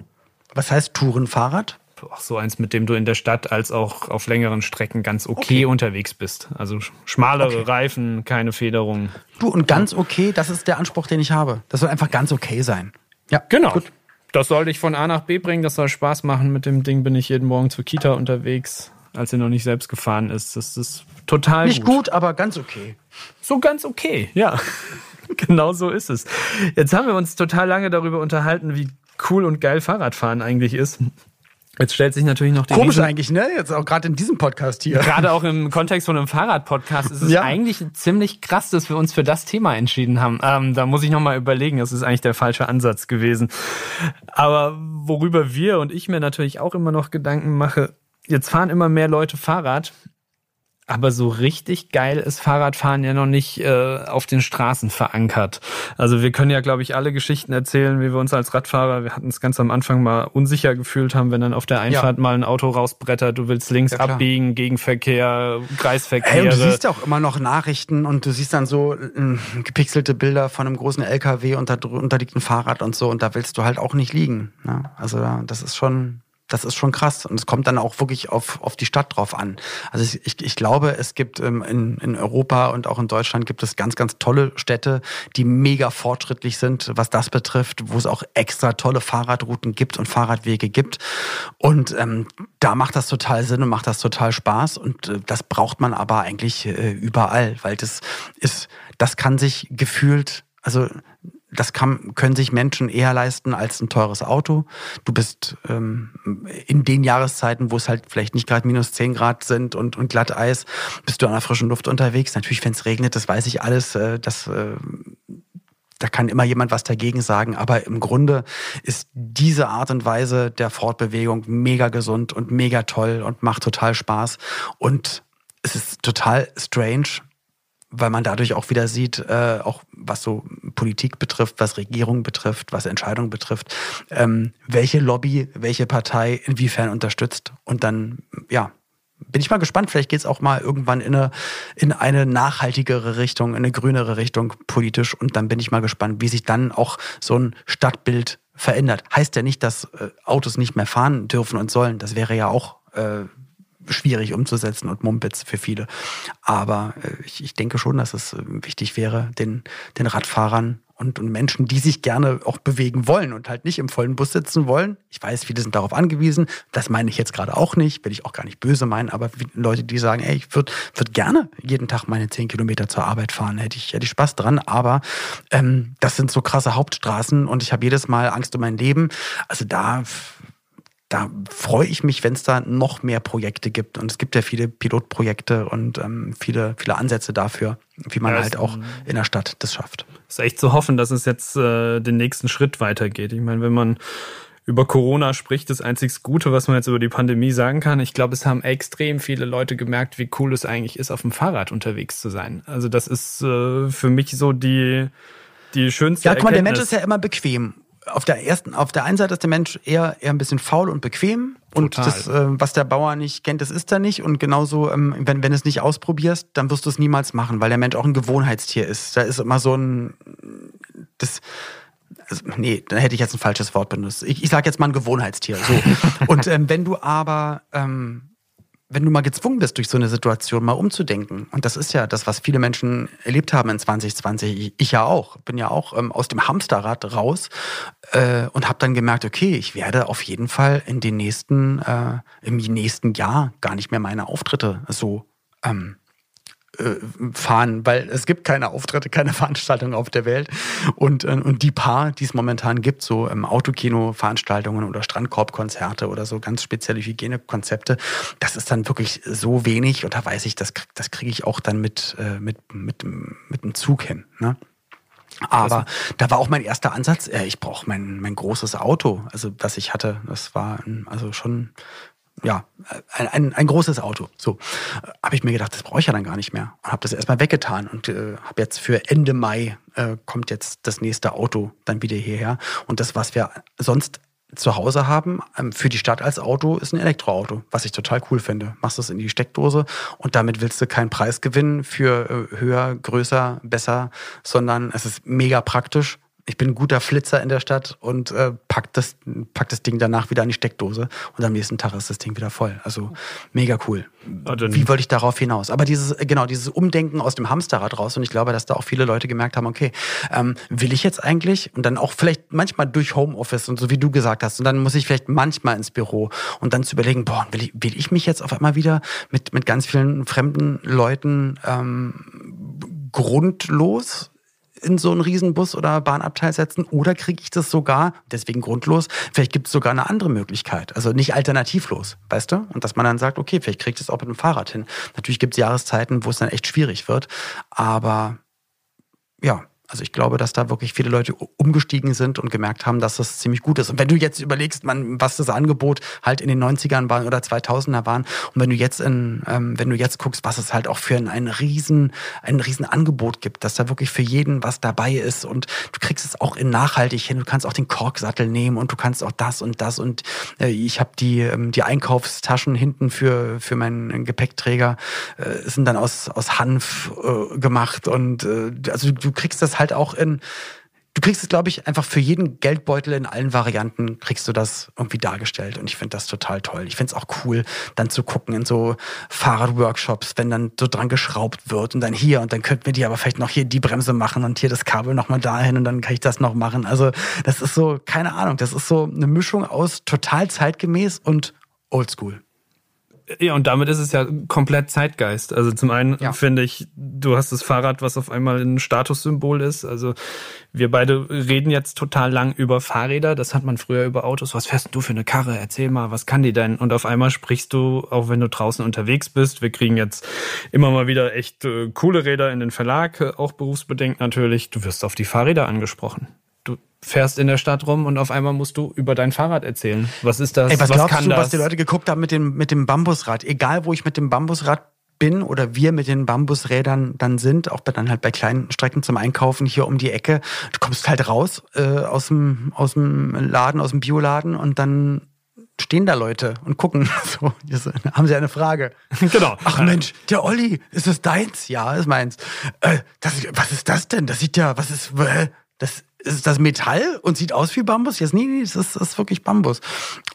Speaker 3: Was heißt Tourenfahrrad?
Speaker 1: Auch so eins, mit dem du in der Stadt als auch auf längeren Strecken ganz okay, okay. unterwegs bist. Also schmalere okay. Reifen, keine Federung.
Speaker 3: Du, und ganz okay, das ist der Anspruch, den ich habe. Das soll einfach ganz okay sein.
Speaker 1: Ja, genau. Gut. Das soll dich von A nach B bringen, das soll Spaß machen. Mit dem Ding bin ich jeden Morgen zur Kita unterwegs, als er noch nicht selbst gefahren ist. Das ist total
Speaker 3: Nicht gut, gut aber ganz okay.
Speaker 1: So ganz okay, ja. genau so ist es. Jetzt haben wir uns total lange darüber unterhalten, wie cool und geil Fahrradfahren eigentlich ist. Jetzt stellt sich natürlich noch die
Speaker 3: Komisch Riesen eigentlich, ne? Jetzt auch gerade in diesem Podcast hier.
Speaker 1: Gerade auch im Kontext von einem Fahrradpodcast ist es ja. eigentlich ziemlich krass, dass wir uns für das Thema entschieden haben. Ähm, da muss ich nochmal überlegen, das ist eigentlich der falsche Ansatz gewesen. Aber worüber wir und ich mir natürlich auch immer noch Gedanken mache, jetzt fahren immer mehr Leute Fahrrad aber so richtig geil ist Fahrradfahren ja noch nicht äh, auf den Straßen verankert. Also wir können ja, glaube ich, alle Geschichten erzählen, wie wir uns als Radfahrer, wir hatten es ganz am Anfang mal unsicher gefühlt haben, wenn dann auf der Einfahrt ja. mal ein Auto rausbrettert, du willst links ja, abbiegen, Gegenverkehr, Kreisverkehr. Hey,
Speaker 3: du siehst ja auch immer noch Nachrichten und du siehst dann so äh, gepixelte Bilder von einem großen LKW und da drunter liegt ein Fahrrad und so und da willst du halt auch nicht liegen. Ne? Also das ist schon das ist schon krass. Und es kommt dann auch wirklich auf, auf die Stadt drauf an. Also ich, ich, glaube, es gibt ähm, in, in Europa und auch in Deutschland gibt es ganz, ganz tolle Städte, die mega fortschrittlich sind, was das betrifft, wo es auch extra tolle Fahrradrouten gibt und Fahrradwege gibt. Und ähm, da macht das total Sinn und macht das total Spaß. Und äh, das braucht man aber eigentlich äh, überall, weil das ist, das kann sich gefühlt, also das kann, können sich Menschen eher leisten als ein teures Auto. Du bist ähm, in den Jahreszeiten, wo es halt vielleicht nicht gerade minus 10 Grad sind und, und Glatteis, bist du an der frischen Luft unterwegs. Natürlich, wenn es regnet, das weiß ich alles, äh, das, äh, da kann immer jemand was dagegen sagen. Aber im Grunde ist diese Art und Weise der Fortbewegung mega gesund und mega toll und macht total Spaß. Und es ist total strange, weil man dadurch auch wieder sieht, äh, auch was so Politik betrifft, was Regierung betrifft, was Entscheidungen betrifft, ähm, welche Lobby, welche Partei inwiefern unterstützt. Und dann, ja, bin ich mal gespannt. Vielleicht geht es auch mal irgendwann in eine, in eine nachhaltigere Richtung, in eine grünere Richtung politisch. Und dann bin ich mal gespannt, wie sich dann auch so ein Stadtbild verändert. Heißt ja nicht, dass äh, Autos nicht mehr fahren dürfen und sollen. Das wäre ja auch äh, schwierig umzusetzen und Mumpitz für viele. Aber äh, ich, ich denke schon, dass es äh, wichtig wäre, den, den Radfahrern und, und Menschen, die sich gerne auch bewegen wollen und halt nicht im vollen Bus sitzen wollen. Ich weiß, viele sind darauf angewiesen. Das meine ich jetzt gerade auch nicht, will ich auch gar nicht böse meinen, aber Leute, die sagen, ey, ich würde würd gerne jeden Tag meine zehn Kilometer zur Arbeit fahren, hätte ich, hätte ich Spaß dran, aber ähm, das sind so krasse Hauptstraßen und ich habe jedes Mal Angst um mein Leben. Also da da freue ich mich, wenn es da noch mehr Projekte gibt. Und es gibt ja viele Pilotprojekte und ähm, viele, viele Ansätze dafür, wie man ja, halt auch in der Stadt das schafft.
Speaker 1: Es ist echt zu hoffen, dass es jetzt äh, den nächsten Schritt weitergeht. Ich meine, wenn man über Corona spricht, das einzig Gute, was man jetzt über die Pandemie sagen kann. Ich glaube, es haben extrem viele Leute gemerkt, wie cool es eigentlich ist, auf dem Fahrrad unterwegs zu sein. Also das ist äh, für mich so die, die schönste
Speaker 3: Ja, guck mal, der Mensch ist ja immer bequem auf der ersten, auf der einen Seite ist der Mensch eher, eher ein bisschen faul und bequem. Und
Speaker 1: Total.
Speaker 3: das, äh, was der Bauer nicht kennt, das ist er nicht. Und genauso, ähm, wenn, wenn du es nicht ausprobierst, dann wirst du es niemals machen, weil der Mensch auch ein Gewohnheitstier ist. Da ist immer so ein, das, also, nee, da hätte ich jetzt ein falsches Wort benutzt. Ich, ich sage jetzt mal ein Gewohnheitstier. So. und ähm, wenn du aber, ähm, wenn du mal gezwungen bist, durch so eine Situation mal umzudenken, und das ist ja das, was viele Menschen erlebt haben in 2020, ich, ja auch, bin ja auch ähm, aus dem Hamsterrad raus äh, und habe dann gemerkt, okay, ich werde auf jeden Fall in den nächsten, äh, im nächsten Jahr gar nicht mehr meine Auftritte so ähm, äh, fahren, weil es gibt keine Auftritte, keine Veranstaltungen auf der Welt. Und, äh, und die paar, die es momentan gibt, so im Autokino-Veranstaltungen oder Strandkorbkonzerte oder so ganz spezielle Hygienekonzepte, das ist dann wirklich so wenig und da weiß ich, das, das kriege ich auch dann mit, äh, mit, mit, mit dem Zug hin. Ne? Aber da war auch mein erster Ansatz, äh, ich brauche mein, mein großes Auto, also was ich hatte. Das war ähm, also schon ja, ein, ein, ein großes Auto. So habe ich mir gedacht, das brauche ich ja dann gar nicht mehr. Und habe das erstmal weggetan und äh, habe jetzt für Ende Mai äh, kommt jetzt das nächste Auto dann wieder hierher. Und das, was wir sonst zu Hause haben, ähm, für die Stadt als Auto, ist ein Elektroauto, was ich total cool finde. Machst das in die Steckdose und damit willst du keinen Preis gewinnen für äh, höher, größer, besser, sondern es ist mega praktisch ich bin ein guter Flitzer in der Stadt und äh, pack, das, pack das Ding danach wieder in die Steckdose und am nächsten Tag ist das Ding wieder voll. Also mega cool. Wie wollte ich darauf hinaus? Aber dieses, genau, dieses Umdenken aus dem Hamsterrad raus und ich glaube, dass da auch viele Leute gemerkt haben, okay, ähm, will ich jetzt eigentlich und dann auch vielleicht manchmal durch Homeoffice und so wie du gesagt hast und dann muss ich vielleicht manchmal ins Büro und dann zu überlegen, boah, will ich, will ich mich jetzt auf einmal wieder mit, mit ganz vielen fremden Leuten ähm, grundlos in so einen Riesenbus oder Bahnabteil setzen oder kriege ich das sogar, deswegen grundlos, vielleicht gibt es sogar eine andere Möglichkeit, also nicht alternativlos, weißt du? Und dass man dann sagt, okay, vielleicht kriege ich das auch mit dem Fahrrad hin. Natürlich gibt es Jahreszeiten, wo es dann echt schwierig wird, aber ja, also ich glaube, dass da wirklich viele Leute umgestiegen sind und gemerkt haben, dass das ziemlich gut ist. Und wenn du jetzt überlegst, man, was das Angebot halt in den 90ern war oder 2000er waren, und wenn du jetzt in, ähm, wenn du jetzt guckst, was es halt auch für ein, ein riesen, ein riesen Angebot gibt, dass da wirklich für jeden was dabei ist und du kriegst es auch in nachhaltig hin. Du kannst auch den Korksattel nehmen und du kannst auch das und das und äh, ich habe die ähm, die Einkaufstaschen hinten für für meinen Gepäckträger äh, sind dann aus aus Hanf äh, gemacht und äh, also du kriegst das halt auch in, du kriegst es, glaube ich, einfach für jeden Geldbeutel in allen Varianten kriegst du das irgendwie dargestellt. Und ich finde das total toll. Ich finde es auch cool, dann zu gucken in so Fahrradworkshops, wenn dann so dran geschraubt wird und dann hier und dann könnten wir die aber vielleicht noch hier die Bremse machen und hier das Kabel nochmal dahin und dann kann ich das noch machen. Also das ist so, keine Ahnung, das ist so eine Mischung aus total zeitgemäß und oldschool.
Speaker 1: Ja, und damit ist es ja komplett Zeitgeist. Also zum einen
Speaker 3: Ja.
Speaker 1: finde ich, du hast das Fahrrad, was auf einmal ein Statussymbol ist. Also wir beide reden jetzt total lang über Fahrräder. Das hat man früher über Autos. Was fährst du für eine Karre? Erzähl mal, was kann die denn? Und auf einmal sprichst du, auch wenn du draußen unterwegs bist. Wir kriegen jetzt immer mal wieder echt äh, coole Räder in den Verlag, äh, auch berufsbedingt natürlich. Du wirst auf die Fahrräder angesprochen. Du fährst in der Stadt rum und auf einmal musst du über dein Fahrrad erzählen. Was ist das?
Speaker 3: Ey, was, glaubst
Speaker 1: kann
Speaker 3: du,
Speaker 1: das?
Speaker 3: was die Leute geguckt haben mit dem, mit dem Bambusrad? Egal, wo ich mit dem Bambusrad bin oder wir mit den Bambusrädern dann sind, auch bei, dann halt bei kleinen Strecken zum Einkaufen hier um die Ecke. Du kommst halt raus äh, aus, dem, aus dem Laden, aus dem Bioladen und dann stehen da Leute und gucken. So, haben sie eine Frage.
Speaker 1: Genau.
Speaker 3: Ach Mensch, der Olli, ist das deins? Ja, ist meins. Äh, das, was ist das denn? Das sieht ja, was ist, äh, das ist das Metall und sieht aus wie Bambus? Jetzt nee, nee, das ist, das ist wirklich Bambus.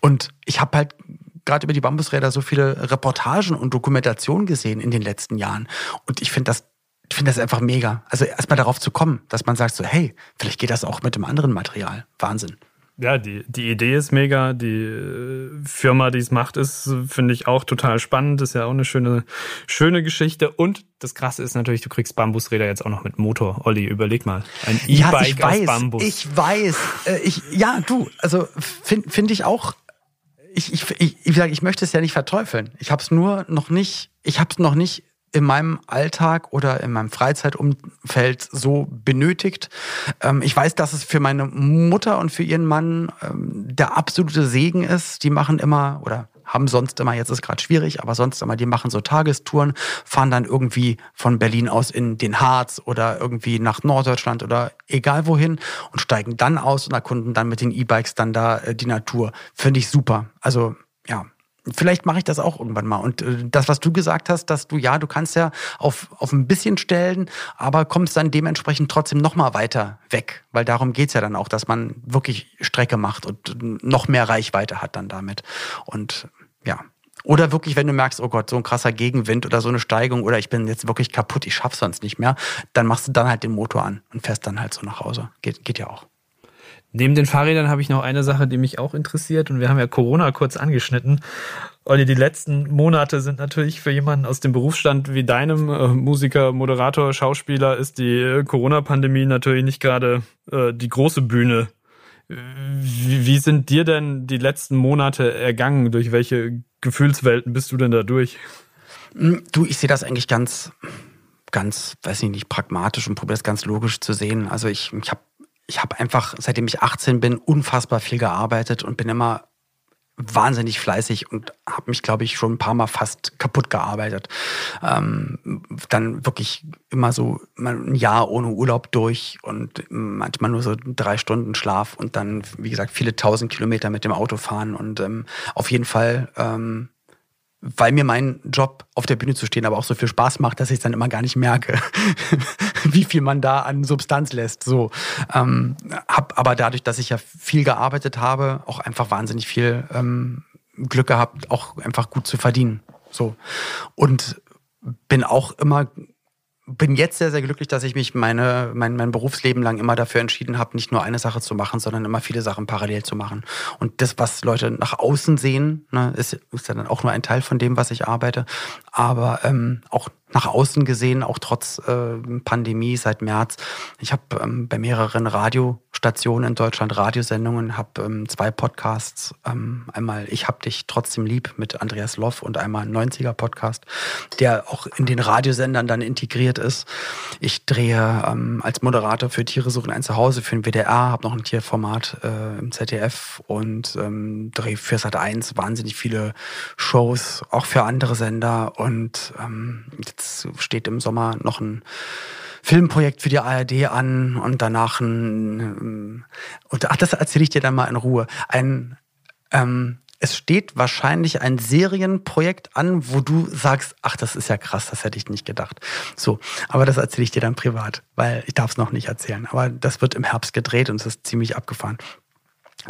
Speaker 3: Und ich habe halt gerade über die Bambusräder so viele Reportagen und Dokumentationen gesehen in den letzten Jahren. Und ich finde das, ich finde das einfach mega. Also erstmal darauf zu kommen, dass man sagt so, hey, vielleicht geht das auch mit dem anderen Material. Wahnsinn.
Speaker 1: Ja, die, die Idee ist mega. Die äh, Firma, die es macht, ist, finde ich, auch total spannend. Ist ja auch eine schöne, schöne Geschichte. Und das Krasse ist natürlich, du kriegst Bambusräder jetzt auch noch mit Motor. Olli, überleg mal. Ein
Speaker 3: Ja,
Speaker 1: E-Bike
Speaker 3: ich
Speaker 1: aus
Speaker 3: weiß,
Speaker 1: Bambus.
Speaker 3: ich weiß. Äh, ich, ja, du, also finde find ich auch. Ich, ich, ich, ich, sag, ich möchte es ja nicht verteufeln. Ich habe es nur noch nicht, ich habe es noch nicht in meinem Alltag oder in meinem Freizeitumfeld so benötigt. Ähm, ich weiß, dass es für meine Mutter und für ihren Mann ähm, der absolute Segen ist. Die machen immer, oder haben sonst immer, jetzt ist gerade schwierig, aber sonst immer, die machen so Tagestouren, fahren dann irgendwie von Berlin aus in den Harz oder irgendwie nach Norddeutschland oder egal wohin und steigen dann aus und erkunden dann mit den E-Bikes dann da äh, die Natur. Finde ich super. Also ja, Vielleicht mache ich das auch irgendwann mal. Und äh, das, was du gesagt hast, dass du, ja, du kannst ja auf, auf ein bisschen stellen, aber kommst dann dementsprechend trotzdem noch mal weiter weg. Weil darum geht's ja dann auch, dass man wirklich Strecke macht und noch mehr Reichweite hat dann damit. Und ja. Oder wirklich, wenn du merkst, oh Gott, so ein krasser Gegenwind oder so eine Steigung oder ich bin jetzt wirklich kaputt, ich schaff's sonst nicht mehr, dann machst du dann halt den Motor an und fährst dann halt so nach Hause. Geht, geht ja auch.
Speaker 1: Neben den Fahrrädern habe ich noch eine Sache, die mich auch interessiert und wir haben ja Corona kurz angeschnitten. Olli, die letzten Monate sind natürlich für jemanden aus dem Berufsstand wie deinem, äh, Musiker, Moderator, Schauspieler, ist die äh, Corona-Pandemie natürlich nicht gerade äh, die große Bühne. Wie, wie sind dir denn die letzten Monate ergangen? Durch welche Gefühlswelten bist du denn da durch?
Speaker 3: Hm, du, ich sehe das eigentlich ganz, ganz, weiß ich nicht, pragmatisch und probiere es ganz logisch zu sehen. Also ich, ich habe ich habe einfach, seitdem ich 18 bin, unfassbar viel gearbeitet und bin immer wahnsinnig fleißig und habe mich, glaube ich, schon ein paar Mal fast kaputt gearbeitet. Ähm, dann wirklich immer so ein Jahr ohne Urlaub durch und manchmal nur so drei Stunden Schlaf und dann, wie gesagt, viele tausend Kilometer mit dem Auto fahren und ähm, auf jeden Fall ähm, weil mir mein Job auf der Bühne zu stehen aber auch so viel Spaß macht, dass ich dann immer gar nicht merke, wie viel man da an Substanz lässt. So, ähm, hab aber dadurch, dass ich ja viel gearbeitet habe, auch einfach wahnsinnig viel ähm, Glück gehabt, auch einfach gut zu verdienen. So und bin auch immer bin jetzt sehr, sehr glücklich, dass ich mich meine, mein, mein Berufsleben lang immer dafür entschieden habe, nicht nur eine Sache zu machen, sondern immer viele Sachen parallel zu machen. Und das, was Leute nach außen sehen, ne, ist, ist dann auch nur ein Teil von dem, was ich arbeite. Aber ähm, auch nach außen gesehen, auch trotz äh, Pandemie seit März. Ich habe ähm, bei mehreren Radiostationen in Deutschland Radiosendungen, habe ähm, zwei Podcasts. Ähm, einmal Ich hab dich trotzdem lieb mit Andreas Loff und einmal ein 90er Podcast, der auch in den Radiosendern dann integriert ist. Ich drehe ähm, als Moderator für Tiere suchen ein Zuhause für den WDR, habe noch ein Tierformat äh, im ZDF und ähm, drehe für Sat 1 wahnsinnig viele Shows, auch für andere Sender und ähm, jetzt Jetzt steht im Sommer noch ein Filmprojekt für die ARD an und danach ein, ähm, und ach, das erzähle ich dir dann mal in Ruhe. Ein, ähm, es steht wahrscheinlich ein Serienprojekt an, wo du sagst, ach, das ist ja krass, das hätte ich nicht gedacht. So, aber das erzähle ich dir dann privat, weil ich darf es noch nicht erzählen. Aber das wird im Herbst gedreht und es ist ziemlich abgefahren.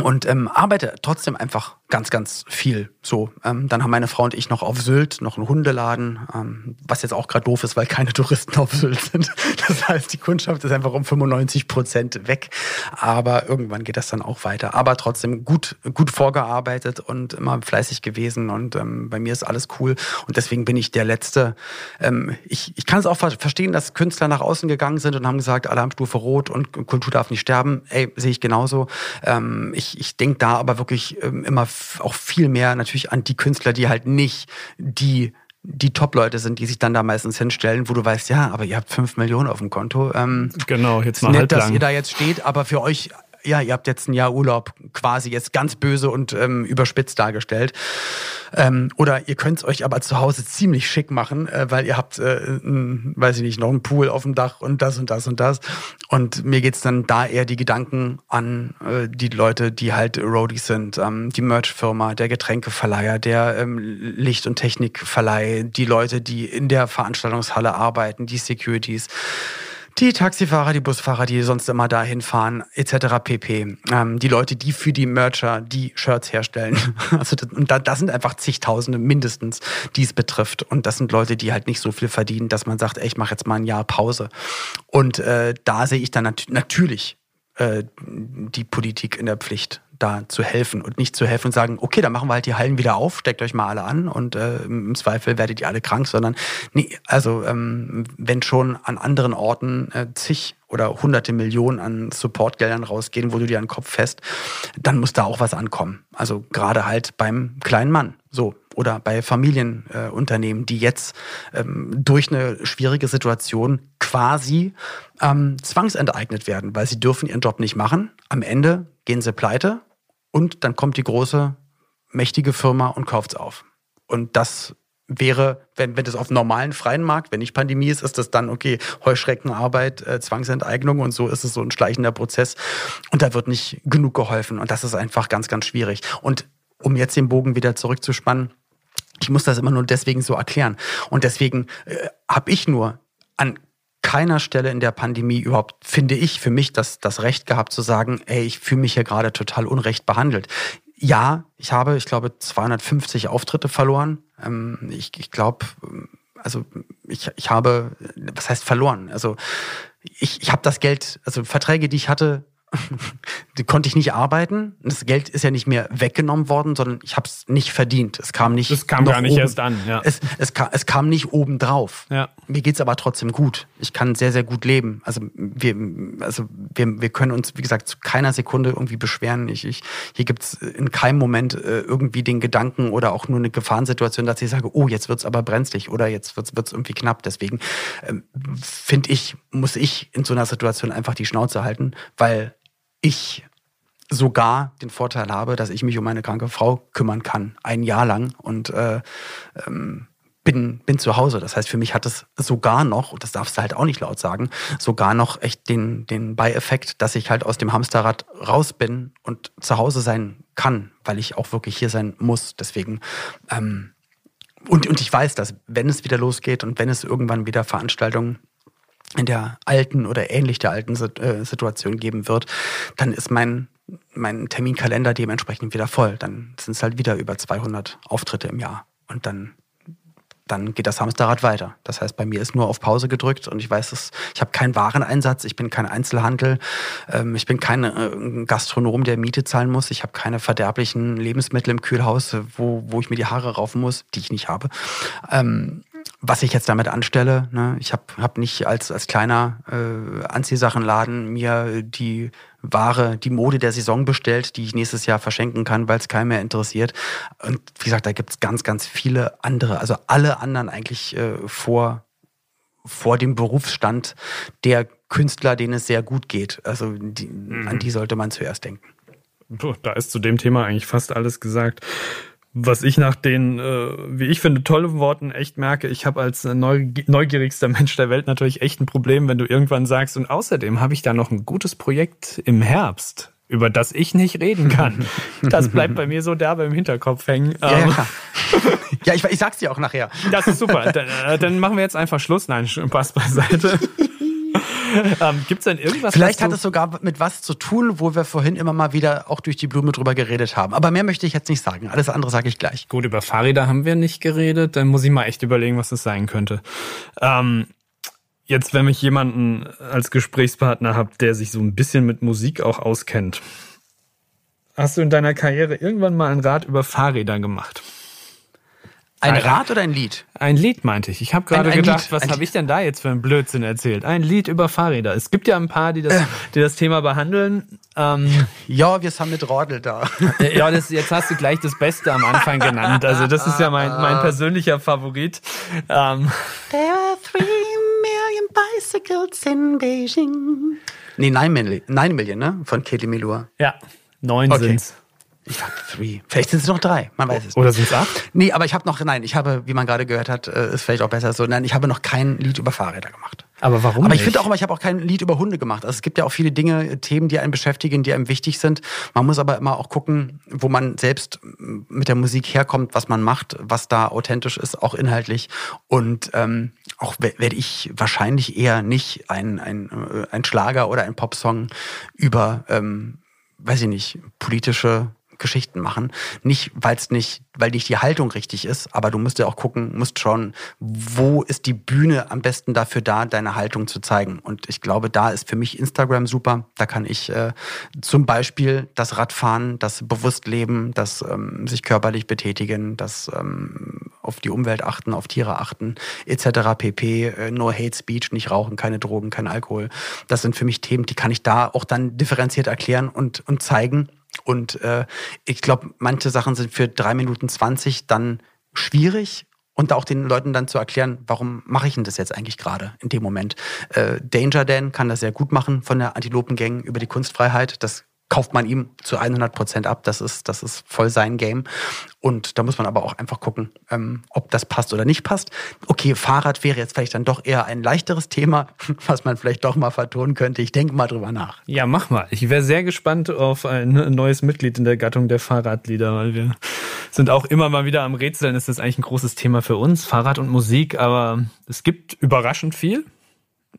Speaker 3: Und ähm, arbeite trotzdem einfach ganz, ganz viel. So, ähm, dann haben meine Frau und ich noch auf Sylt noch einen Hundeladen, ähm, was jetzt auch gerade doof ist, weil keine Touristen auf Sylt sind. Das heißt, die Kundschaft ist einfach um 95 Prozent weg. Aber irgendwann geht das dann auch weiter. Aber trotzdem gut, gut vorgearbeitet und immer fleißig gewesen. Und ähm, bei mir ist alles cool. Und deswegen bin ich der Letzte. Ähm, ich, ich kann es auch verstehen, dass Künstler nach außen gegangen sind und haben gesagt, Alarmstufe rot und Kultur darf nicht sterben. Ey, sehe ich genauso. Ähm, ich ich denke da aber wirklich ähm, immer auch viel mehr natürlich an die Künstler, die halt nicht die die Top-Leute sind, die sich dann da meistens hinstellen, wo du weißt, ja, aber ihr habt fünf Millionen auf dem Konto.
Speaker 1: Ähm, genau, jetzt mal
Speaker 3: nett,
Speaker 1: halt
Speaker 3: dass ihr da jetzt steht, aber für euch ja, ihr habt jetzt ein Jahr Urlaub quasi jetzt ganz böse und ähm, überspitzt dargestellt. Ähm, oder ihr könnt es euch aber zu Hause ziemlich schick machen, äh, weil ihr habt, äh, ein, weiß ich nicht, noch einen Pool auf dem Dach und das und das und das. Und mir geht's dann da eher die Gedanken an äh, die Leute, die halt Roadies sind, ähm, die Merch-Firma, der Getränkeverleiher, der ähm, Licht- und Technikverleih, die Leute, die in der Veranstaltungshalle arbeiten, die Securities die Taxifahrer, die Busfahrer, die sonst immer dahin fahren, etc. pp. Ähm, die Leute, die für die Mercher die Shirts herstellen. Also das, und da, das sind einfach zigtausende mindestens, die es betrifft. Und das sind Leute, die halt nicht so viel verdienen, dass man sagt, ey, ich mache jetzt mal ein Jahr Pause. Und äh, da sehe ich dann nat natürlich äh, die Politik in der Pflicht da zu helfen und nicht zu helfen und sagen, okay, dann machen wir halt die Hallen wieder auf, steckt euch mal alle an und äh, im Zweifel werdet ihr alle krank, sondern nee, also ähm, wenn schon an anderen Orten äh, zig oder hunderte Millionen an Supportgeldern rausgehen, wo du dir einen Kopf fest, dann muss da auch was ankommen. Also gerade halt beim kleinen Mann. So, oder bei Familienunternehmen, äh, die jetzt ähm, durch eine schwierige Situation quasi ähm, zwangsenteignet werden, weil sie dürfen ihren Job nicht machen. Am Ende gehen sie pleite und dann kommt die große mächtige Firma und kauft's auf. Und das wäre, wenn, wenn das auf normalen freien Markt, wenn nicht Pandemie ist, ist das dann okay, Heuschreckenarbeit, äh, Zwangsenteignung und so ist es so ein schleichender Prozess. Und da wird nicht genug geholfen. Und das ist einfach ganz, ganz schwierig. Und um jetzt den Bogen wieder zurückzuspannen, ich muss das immer nur deswegen so erklären. Und deswegen äh, habe ich nur an keiner Stelle in der Pandemie überhaupt, finde ich, für mich das, das Recht gehabt zu sagen, ey, ich fühle mich hier gerade total unrecht behandelt. Ja, ich habe, ich glaube, 250 Auftritte verloren. Ähm, ich ich glaube, also ich, ich habe, was heißt verloren? Also ich, ich habe das Geld, also Verträge, die ich hatte, konnte ich nicht arbeiten. Das Geld ist ja nicht mehr weggenommen worden, sondern ich habe es nicht verdient. Es kam nicht.
Speaker 1: Es kam gar nicht
Speaker 3: oben.
Speaker 1: erst an. Ja.
Speaker 3: Es, es, kam, es kam nicht obendrauf.
Speaker 1: Ja.
Speaker 3: Mir geht's aber trotzdem gut. Ich kann sehr, sehr gut leben. Also wir, also wir, wir können uns, wie gesagt, zu keiner Sekunde irgendwie beschweren. Ich, ich, hier gibt's in keinem Moment äh, irgendwie den Gedanken oder auch nur eine Gefahrensituation, dass ich sage, oh, jetzt wird's aber brenzlig oder jetzt wird's, wird's irgendwie knapp. Deswegen ähm, finde ich, muss ich in so einer Situation einfach die Schnauze halten, weil ich sogar den Vorteil habe, dass ich mich um meine kranke Frau kümmern kann, ein Jahr lang und äh, ähm, bin, bin zu Hause. Das heißt, für mich hat es sogar noch, und das darfst du halt auch nicht laut sagen, sogar noch echt den, den Beieffekt, dass ich halt aus dem Hamsterrad raus bin und zu Hause sein kann, weil ich auch wirklich hier sein muss. Deswegen, ähm, und, und ich weiß, dass wenn es wieder losgeht und wenn es irgendwann wieder Veranstaltungen in der alten oder ähnlich der alten äh, Situation geben wird, dann ist mein, mein Terminkalender dementsprechend wieder voll. Dann sind es halt wieder über 200 Auftritte im Jahr. Und dann, dann geht das Hamsterrad weiter. Das heißt, bei mir ist nur auf Pause gedrückt und ich weiß, dass ich habe keinen Wareneinsatz, ich bin kein Einzelhandel, ähm, ich bin kein äh, Gastronom, der Miete zahlen muss, ich habe keine verderblichen Lebensmittel im Kühlhaus, wo, wo ich mir die Haare raufen muss, die ich nicht habe. Was ich jetzt damit anstelle, ne, ich habe hab nicht als, als kleiner äh, Anziehsachenladen mir die Ware, die Mode der Saison bestellt, die ich nächstes Jahr verschenken kann, weil es keinen mehr interessiert. Und wie gesagt, da gibt es ganz, ganz viele andere, also alle anderen eigentlich äh, vor, vor dem Berufsstand der Künstler, denen es sehr gut geht. Also die, mhm. an die sollte man zuerst denken.
Speaker 1: Da ist zu dem Thema eigentlich fast alles gesagt was ich nach den, äh, wie ich finde, tollen Worten echt merke, ich habe als neugierigster Mensch der Welt natürlich echt ein Problem, wenn du irgendwann sagst, und außerdem habe ich da noch ein gutes Projekt im Herbst, über das ich nicht reden kann. Das bleibt bei mir so derbe im Hinterkopf hängen.
Speaker 3: Ja, ja, ähm, ja ich, ich sag's dir auch nachher.
Speaker 1: Das ist super. Dann, äh, dann machen wir jetzt einfach Schluss. Nein, Spaß beiseite. ähm, Gibt es denn irgendwas?
Speaker 3: Vielleicht hat es sogar mit was zu tun, wo wir vorhin immer mal wieder auch durch die Blume drüber geredet haben. Aber mehr möchte ich jetzt nicht sagen. Alles andere sage ich gleich.
Speaker 1: Gut, über Fahrräder haben wir nicht geredet. Dann muss ich mal echt überlegen, was das sein könnte. Ähm, jetzt, wenn ich jemanden als Gesprächspartner habe, der sich so ein bisschen mit Musik auch auskennt. Hast du in deiner Karriere irgendwann mal ein Rad über Fahrräder gemacht?
Speaker 3: Ein Rad oder ein Lied?
Speaker 1: Ein Lied meinte ich. Ich habe gerade gedacht, Lied. was habe ich denn da jetzt für einen Blödsinn erzählt? Ein Lied über Fahrräder. Es gibt ja ein paar, die das, äh. die das Thema behandeln.
Speaker 3: Ähm, ja, wir haben mit Rodel da.
Speaker 1: Äh, ja, das, jetzt hast du gleich das Beste am Anfang genannt. Also das ist ja mein, mein persönlicher Favorit. Ähm, There are three million
Speaker 3: bicycles in Beijing. Nee, Nine Million, Nine Million ne? Von Katie Milua.
Speaker 1: Ja, neun okay. sind's.
Speaker 3: Ich habe three. Vielleicht sind es noch drei. Man weiß es
Speaker 1: Oder sind es acht?
Speaker 3: Nee, aber ich habe noch, nein, ich habe, wie man gerade gehört hat, äh, ist vielleicht auch besser so, nein, ich habe noch kein Lied über Fahrräder gemacht.
Speaker 1: Aber warum?
Speaker 3: Aber ich finde auch immer, ich habe auch kein Lied über Hunde gemacht. Also es gibt ja auch viele Dinge, Themen, die einen beschäftigen, die einem wichtig sind. Man muss aber immer auch gucken, wo man selbst mit der Musik herkommt, was man macht, was da authentisch ist, auch inhaltlich. Und ähm, auch werde ich wahrscheinlich eher nicht ein, ein, äh, ein Schlager oder ein Popsong über, ähm, weiß ich nicht, politische Geschichten machen. Nicht, weil es nicht, weil nicht die Haltung richtig ist, aber du musst ja auch gucken, musst schauen, wo ist die Bühne am besten dafür da, deine Haltung zu zeigen. Und ich glaube, da ist für mich Instagram super. Da kann ich äh, zum Beispiel das Radfahren, das Bewusstleben, das ähm, sich körperlich betätigen, das ähm, auf die Umwelt achten, auf Tiere achten, etc. pp. Äh, no Hate Speech, nicht rauchen, keine Drogen, kein Alkohol. Das sind für mich Themen, die kann ich da auch dann differenziert erklären und, und zeigen. Und äh, ich glaube, manche Sachen sind für drei Minuten zwanzig dann schwierig und auch den Leuten dann zu erklären, warum mache ich denn das jetzt eigentlich gerade in dem Moment. Äh, Danger Dan kann das sehr gut machen von der Antilopengang über die Kunstfreiheit. Das kauft man ihm zu 100 Prozent ab. Das ist, das ist voll sein Game. Und da muss man aber auch einfach gucken, ähm, ob das passt oder nicht passt. Okay, Fahrrad wäre jetzt vielleicht dann doch eher ein leichteres Thema, was man vielleicht doch mal vertonen könnte. Ich denke mal drüber nach.
Speaker 1: Ja, mach mal. Ich wäre sehr gespannt auf ein neues Mitglied in der Gattung der Fahrradlieder, weil wir sind auch immer mal wieder am Rätseln. Ist das eigentlich ein großes Thema für uns, Fahrrad und Musik, aber es gibt überraschend viel.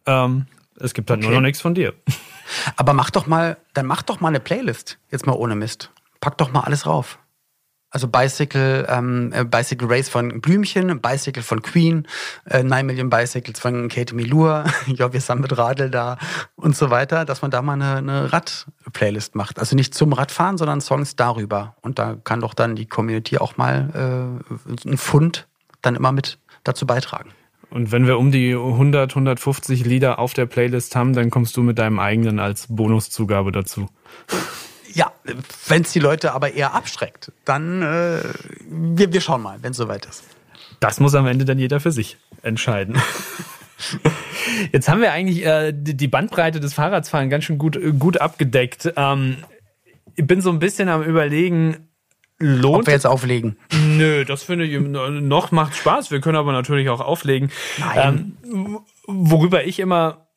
Speaker 1: Ähm, es gibt halt okay. nur noch nichts von dir.
Speaker 3: Aber mach doch mal, dann mach doch mal eine Playlist. Jetzt mal ohne Mist. Pack doch mal alles rauf. Also Bicycle, ähm, äh, Bicycle Race von Blümchen, Bicycle von Queen, äh, 9 Million Bicycles von Kate Milur, ja, wir sind mit Radl da und so weiter, dass man da mal eine, eine Rad-Playlist macht. Also nicht zum Radfahren, sondern Songs darüber. Und da kann doch dann die Community auch mal äh, einen Fund dann immer mit dazu beitragen.
Speaker 1: Und wenn wir um die 100, 150 Lieder auf der Playlist haben, dann kommst du mit deinem eigenen als Bonuszugabe dazu.
Speaker 3: Ja, wenn es die Leute aber eher abschreckt, dann äh, wir, wir schauen mal, wenn es soweit ist.
Speaker 1: Das muss am Ende dann jeder für sich entscheiden. Jetzt haben wir eigentlich äh, die Bandbreite des Fahrradfahren ganz schön gut, gut abgedeckt. Ähm, ich bin so ein bisschen am überlegen, lohnt.
Speaker 3: Ob wir jetzt auflegen?
Speaker 1: Nö, das finde ich noch macht Spaß. Wir können aber natürlich auch auflegen. Nein. Ähm, worüber ich immer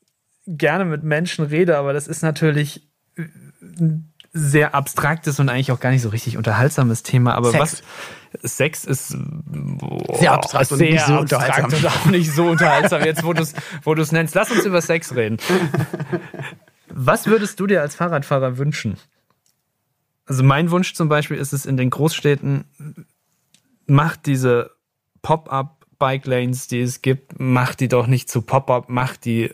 Speaker 1: gerne mit Menschen rede, aber das ist natürlich sehr abstraktes und eigentlich auch gar nicht so richtig unterhaltsames Thema. Aber Sex. was Sex ist
Speaker 3: boah, sehr abstrakt
Speaker 1: und nicht so unterhaltsam. und auch nicht so unterhaltsam. Jetzt, wo du es wo du's nennst, lass uns über Sex reden. Was würdest du dir als Fahrradfahrer wünschen? Also mein Wunsch zum Beispiel ist es in den Großstädten, macht diese Pop-up Bike Lanes, die es gibt, macht die doch nicht zu Pop-up, macht die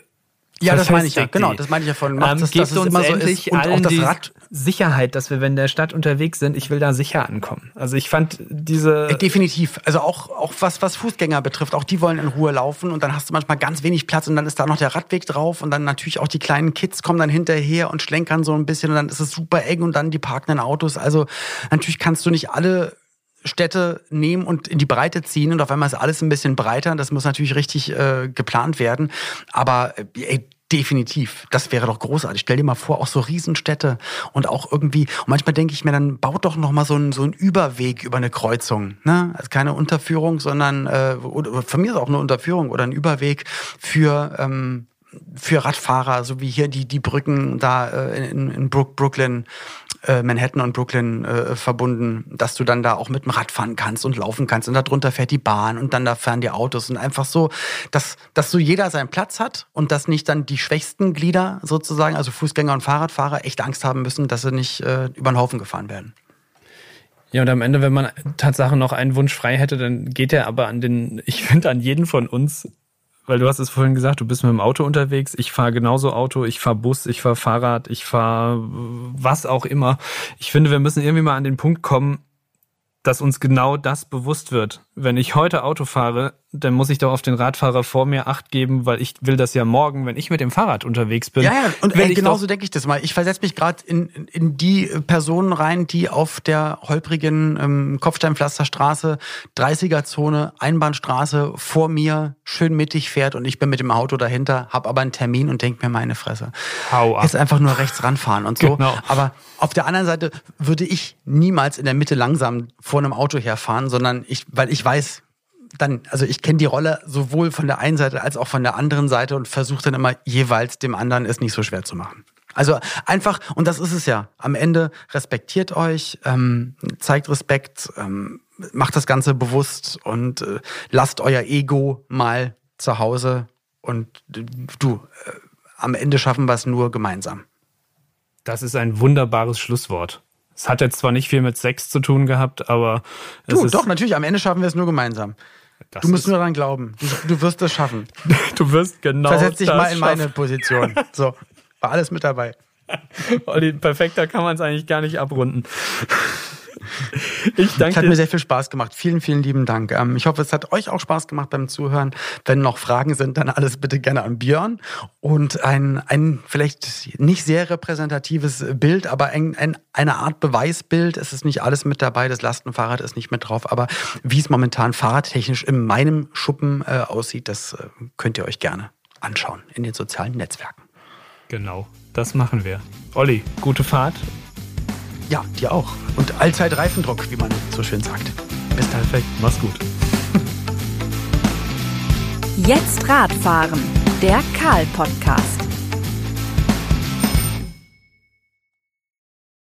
Speaker 3: ja, das meine ich ja. Genau, das meine ich ja von.
Speaker 1: Macht ähm, das, dass uns immer so ist. Und auch das Rad. Sicherheit, dass wir, wenn der Stadt unterwegs sind, ich will da sicher ankommen. Also ich fand diese.
Speaker 3: Äh, definitiv. Also auch, auch was, was Fußgänger betrifft, auch die wollen in Ruhe laufen und dann hast du manchmal ganz wenig Platz und dann ist da noch der Radweg drauf und dann natürlich auch die kleinen Kids kommen dann hinterher und schlenkern so ein bisschen und dann ist es super eng und dann die parkenden Autos. Also natürlich kannst du nicht alle Städte nehmen und in die Breite ziehen und auf einmal ist alles ein bisschen breiter. Das muss natürlich richtig äh, geplant werden. Aber äh, ey, Definitiv. Das wäre doch großartig. Stell dir mal vor, auch so Riesenstädte und auch irgendwie, und manchmal denke ich mir, dann baut doch noch mal so einen, so einen Überweg über eine Kreuzung. Ne? Also keine Unterführung, sondern äh, oder von mir ist auch eine Unterführung oder ein Überweg für ähm, für Radfahrer, so wie hier die, die Brücken da äh, in, in Brooklyn, äh, Manhattan und Brooklyn äh, verbunden, dass du dann da auch mit dem Rad fahren kannst und laufen kannst und da drunter fährt die Bahn und dann da fahren die Autos und einfach so, dass, dass so jeder seinen Platz hat und dass nicht dann die schwächsten Glieder sozusagen, also Fußgänger und Fahrradfahrer, echt Angst haben müssen, dass sie nicht äh, über den Haufen gefahren werden.
Speaker 1: Ja, und am Ende, wenn man Tatsache noch einen Wunsch frei hätte, dann geht er aber an den, ich finde, an jeden von uns weil du hast es vorhin gesagt, du bist mit dem Auto unterwegs. Ich fahre genauso Auto, ich fahre Bus, ich fahre Fahrrad, ich fahre was auch immer. Ich finde, wir müssen irgendwie mal an den Punkt kommen, dass uns genau das bewusst wird. Wenn ich heute Auto fahre, dann muss ich doch auf den Radfahrer vor mir Acht geben, weil ich will das ja morgen, wenn ich mit dem Fahrrad unterwegs bin.
Speaker 3: Ja, ja, und ey, genauso denke ich das mal. Ich versetze mich gerade in, in die Personen rein, die auf der holprigen ähm, Kopfsteinpflasterstraße, 30er-Zone, Einbahnstraße vor mir schön mittig fährt und ich bin mit dem Auto dahinter, habe aber einen Termin und denke mir meine Fresse. Hau ab. Jetzt einfach nur rechts ranfahren und so. Genau. Aber auf der anderen Seite würde ich niemals in der Mitte langsam vor einem Auto herfahren, sondern ich, weil ich weiß, dann, also ich kenne die Rolle sowohl von der einen Seite als auch von der anderen Seite und versuche dann immer jeweils dem anderen es nicht so schwer zu machen. Also einfach, und das ist es ja, am Ende respektiert euch, ähm, zeigt Respekt, ähm, macht das Ganze bewusst und äh, lasst euer Ego mal zu Hause und äh, du, äh, am Ende schaffen wir es nur gemeinsam.
Speaker 1: Das ist ein wunderbares Schlusswort. Es hat jetzt zwar nicht viel mit Sex zu tun gehabt, aber.
Speaker 3: Du, doch, natürlich, am Ende schaffen wir es nur gemeinsam. Das du musst nur daran glauben. Du, du wirst es schaffen.
Speaker 1: du wirst genau.
Speaker 3: Versetz dich mal in schaffen. meine Position. So, war alles mit dabei.
Speaker 1: Olli, perfekter kann man es eigentlich gar nicht abrunden.
Speaker 3: Ich danke Es hat mir sehr viel Spaß gemacht. Vielen, vielen lieben Dank. Ähm, ich hoffe, es hat euch auch Spaß gemacht beim Zuhören. Wenn noch Fragen sind, dann alles bitte gerne an Björn. Und ein, ein vielleicht nicht sehr repräsentatives Bild, aber ein, ein, eine Art Beweisbild. Es ist nicht alles mit dabei. Das Lastenfahrrad ist nicht mit drauf. Aber wie es momentan fahrradtechnisch in meinem Schuppen äh, aussieht, das äh, könnt ihr euch gerne anschauen in den sozialen Netzwerken.
Speaker 1: Genau, das machen wir. Olli, gute Fahrt
Speaker 3: Ja, dir auch. Und allzeit Reifendruck, wie man so schön sagt.
Speaker 1: Bis dann. Perfekt. Mach's gut.
Speaker 2: Jetzt Radfahren, der Karl-Podcast.